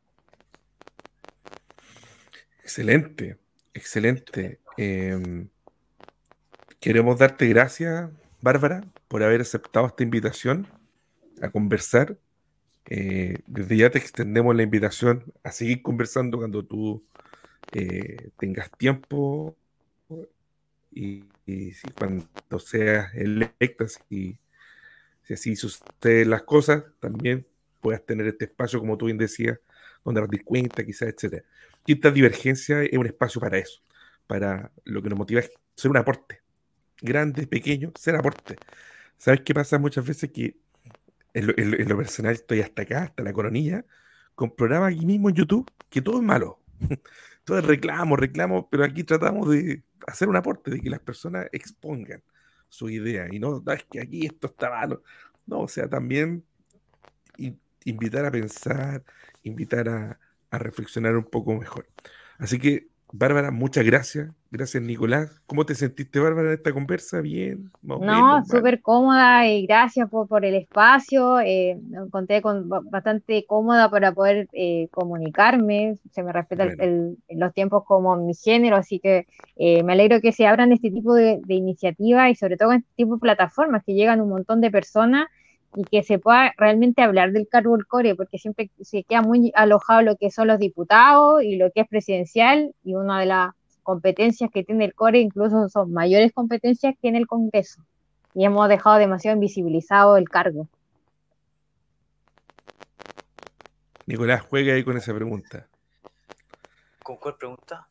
Excelente, excelente. Em, queremos darte gracias, Bárbara, por haber aceptado esta invitación a conversar. Eh, desde ya te extendemos la invitación a seguir conversando cuando tú eh, tengas tiempo y, cuando seas electa, si, si así suceden las cosas, también puedas tener este espacio, como tú bien decías, donde das cuenta, quizás, etcétera. Quinta Divergencia es un espacio para eso, para lo que nos motiva es ser un aporte. Grande, pequeño, ser aporte. ¿Sabes qué pasa muchas veces? Que en lo, personal estoy hasta acá, hasta la coronilla, con programas aquí mismo en YouTube, que todo es malo. todo es reclamo, reclamo, pero aquí tratamos de hacer un aporte, de que las personas expongan su idea y no, es que aquí esto está malo. No, o sea, también invitar a pensar, invitar a, a reflexionar un poco mejor. Así que, Bárbara, muchas gracias. Gracias, Nicolás. ¿Cómo te sentiste, Bárbara, en esta conversa? ¿Bien? No, súper cómoda y gracias por, por el espacio. Eh, conté con bastante cómoda para poder eh, comunicarme. Se me respeta los tiempos como mi género, así que eh, me alegro que se abran este tipo de, de iniciativas y sobre todo este tipo de plataformas que llegan un montón de personas y que se pueda realmente hablar del cargo del core, porque siempre se queda muy alojado lo que son los diputados y lo que es presidencial, y una de las competencias que tiene el core incluso son mayores competencias que en el Congreso, y hemos dejado demasiado invisibilizado el cargo. Nicolás, juega ahí con esa pregunta. ¿Con cuál pregunta?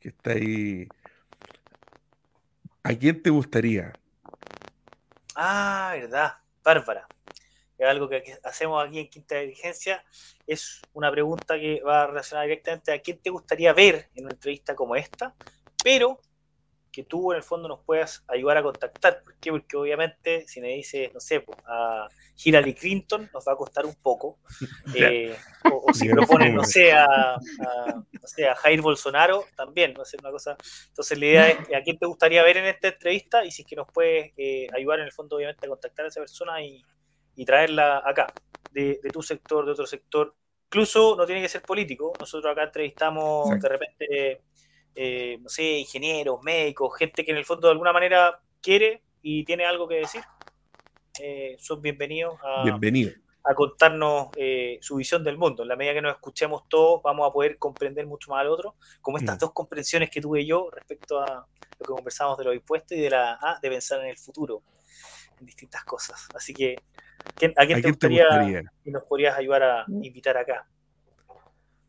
Que está ahí. ¿A quién te gustaría? Ah, verdad. Bárbara. Es algo que hacemos aquí en Quinta Diligencia. Es una pregunta que va relacionada directamente a quién te gustaría ver en una entrevista como esta, pero que tú en el fondo nos puedas ayudar a contactar. ¿Por qué? Porque obviamente si me dices, no sé, pues, a Hillary Clinton nos va a costar un poco. Eh, o, si proponen, no sé, a, no sé, a Jair Bolsonaro, también va a ser una cosa. Entonces la idea es a quién te gustaría ver en esta entrevista y si es que nos puedes eh, ayudar en el fondo obviamente a contactar a esa persona y, y traerla acá, de, de tu sector, de otro sector. Incluso no tiene que ser político. Nosotros acá entrevistamos de repente eh, no sé, ingenieros, médicos, gente que en el fondo de alguna manera quiere y tiene algo que decir, eh, son bienvenidos a, a contarnos eh, su visión del mundo. En la medida que nos escuchemos todos, vamos a poder comprender mucho más al otro, como estas mm. dos comprensiones que tuve yo respecto a lo que conversamos de los impuestos y de, la, ah, de pensar en el futuro, en distintas cosas. Así que, ¿a quién, te, gustaría, y nos podrías ayudar a mm. invitar acá?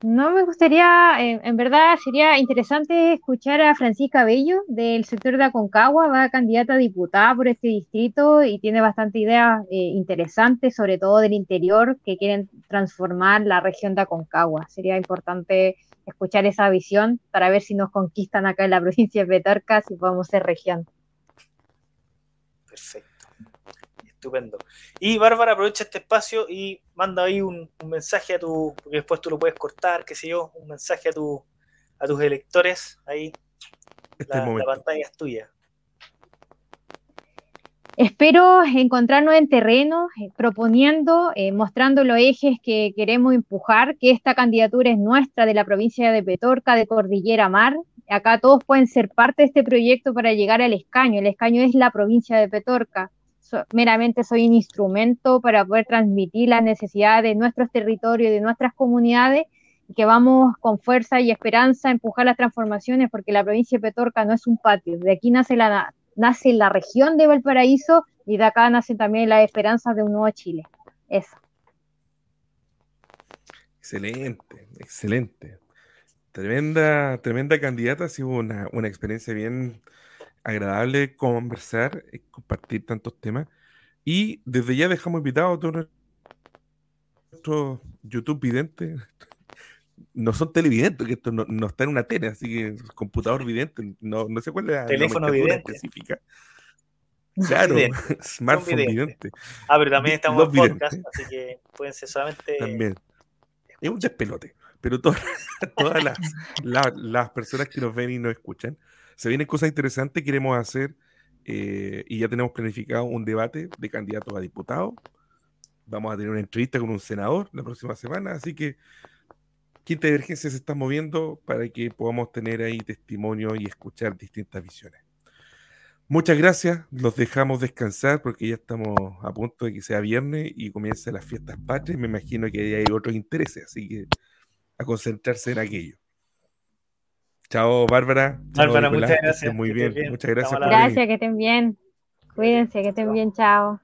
No me gustaría, en verdad sería interesante escuchar a Francisca Bello del sector de Aconcagua, va candidata a diputada por este distrito y tiene bastante ideas eh, interesantes, sobre todo del interior, que quieren transformar la región de Aconcagua. Sería importante escuchar esa visión para ver si nos conquistan acá en la provincia de Petarca, si podemos ser región. Perfecto. Estupendo. Y Bárbara, aprovecha este espacio y manda ahí un, mensaje a tu, porque después tú lo puedes cortar, qué sé yo, un mensaje a, tu, a tus electores ahí. Este la, pantalla es tuya. Espero encontrarnos en terreno, eh, proponiendo, eh, mostrando los ejes que queremos empujar, que esta candidatura es nuestra de la provincia de Petorca, de Cordillera Mar. Acá todos pueden ser parte de este proyecto para llegar al escaño. El escaño es la provincia de Petorca meramente soy un instrumento para poder transmitir las necesidades de nuestros territorios, de nuestras comunidades, y que vamos con fuerza y esperanza a empujar las transformaciones, porque la provincia de Petorca no es un patio, de aquí nace la, nace la región de Valparaíso y de acá nace también la esperanza de un nuevo Chile. Eso. Excelente, excelente. Tremenda, tremenda candidata, ha sido una, una experiencia bien, agradable conversar, y compartir tantos temas. Y desde ya dejamos invitados a todos nuestros YouTube videntes. No son televidentes, que esto no, está en una tele, así que computador vidente, no, no sé cuál es la teléfono vidente específica. Claro, smartphone vidente. Ah, pero también estamos en podcast, así que pueden ser solamente. También. Es un despelote, pero todas, todas las, las personas que nos ven y nos escuchan se vienen cosas interesantes, queremos hacer eh, y ya tenemos planificado un debate de candidatos a diputados. Vamos a tener una entrevista con un senador la próxima semana, así que Quinta Divergencia se está moviendo para que podamos tener ahí testimonio y escuchar distintas visiones. Muchas gracias, los dejamos descansar porque ya estamos a punto de que sea viernes y comiencen las fiestas patrias. Me imagino que hay otros intereses, así que a concentrarse en aquello. Chao, Bárbara. Bárbara, muchas gracias. Muy bien. muchas gracias. gracias, que estén bien. Cuídense, que estén bien. Chao.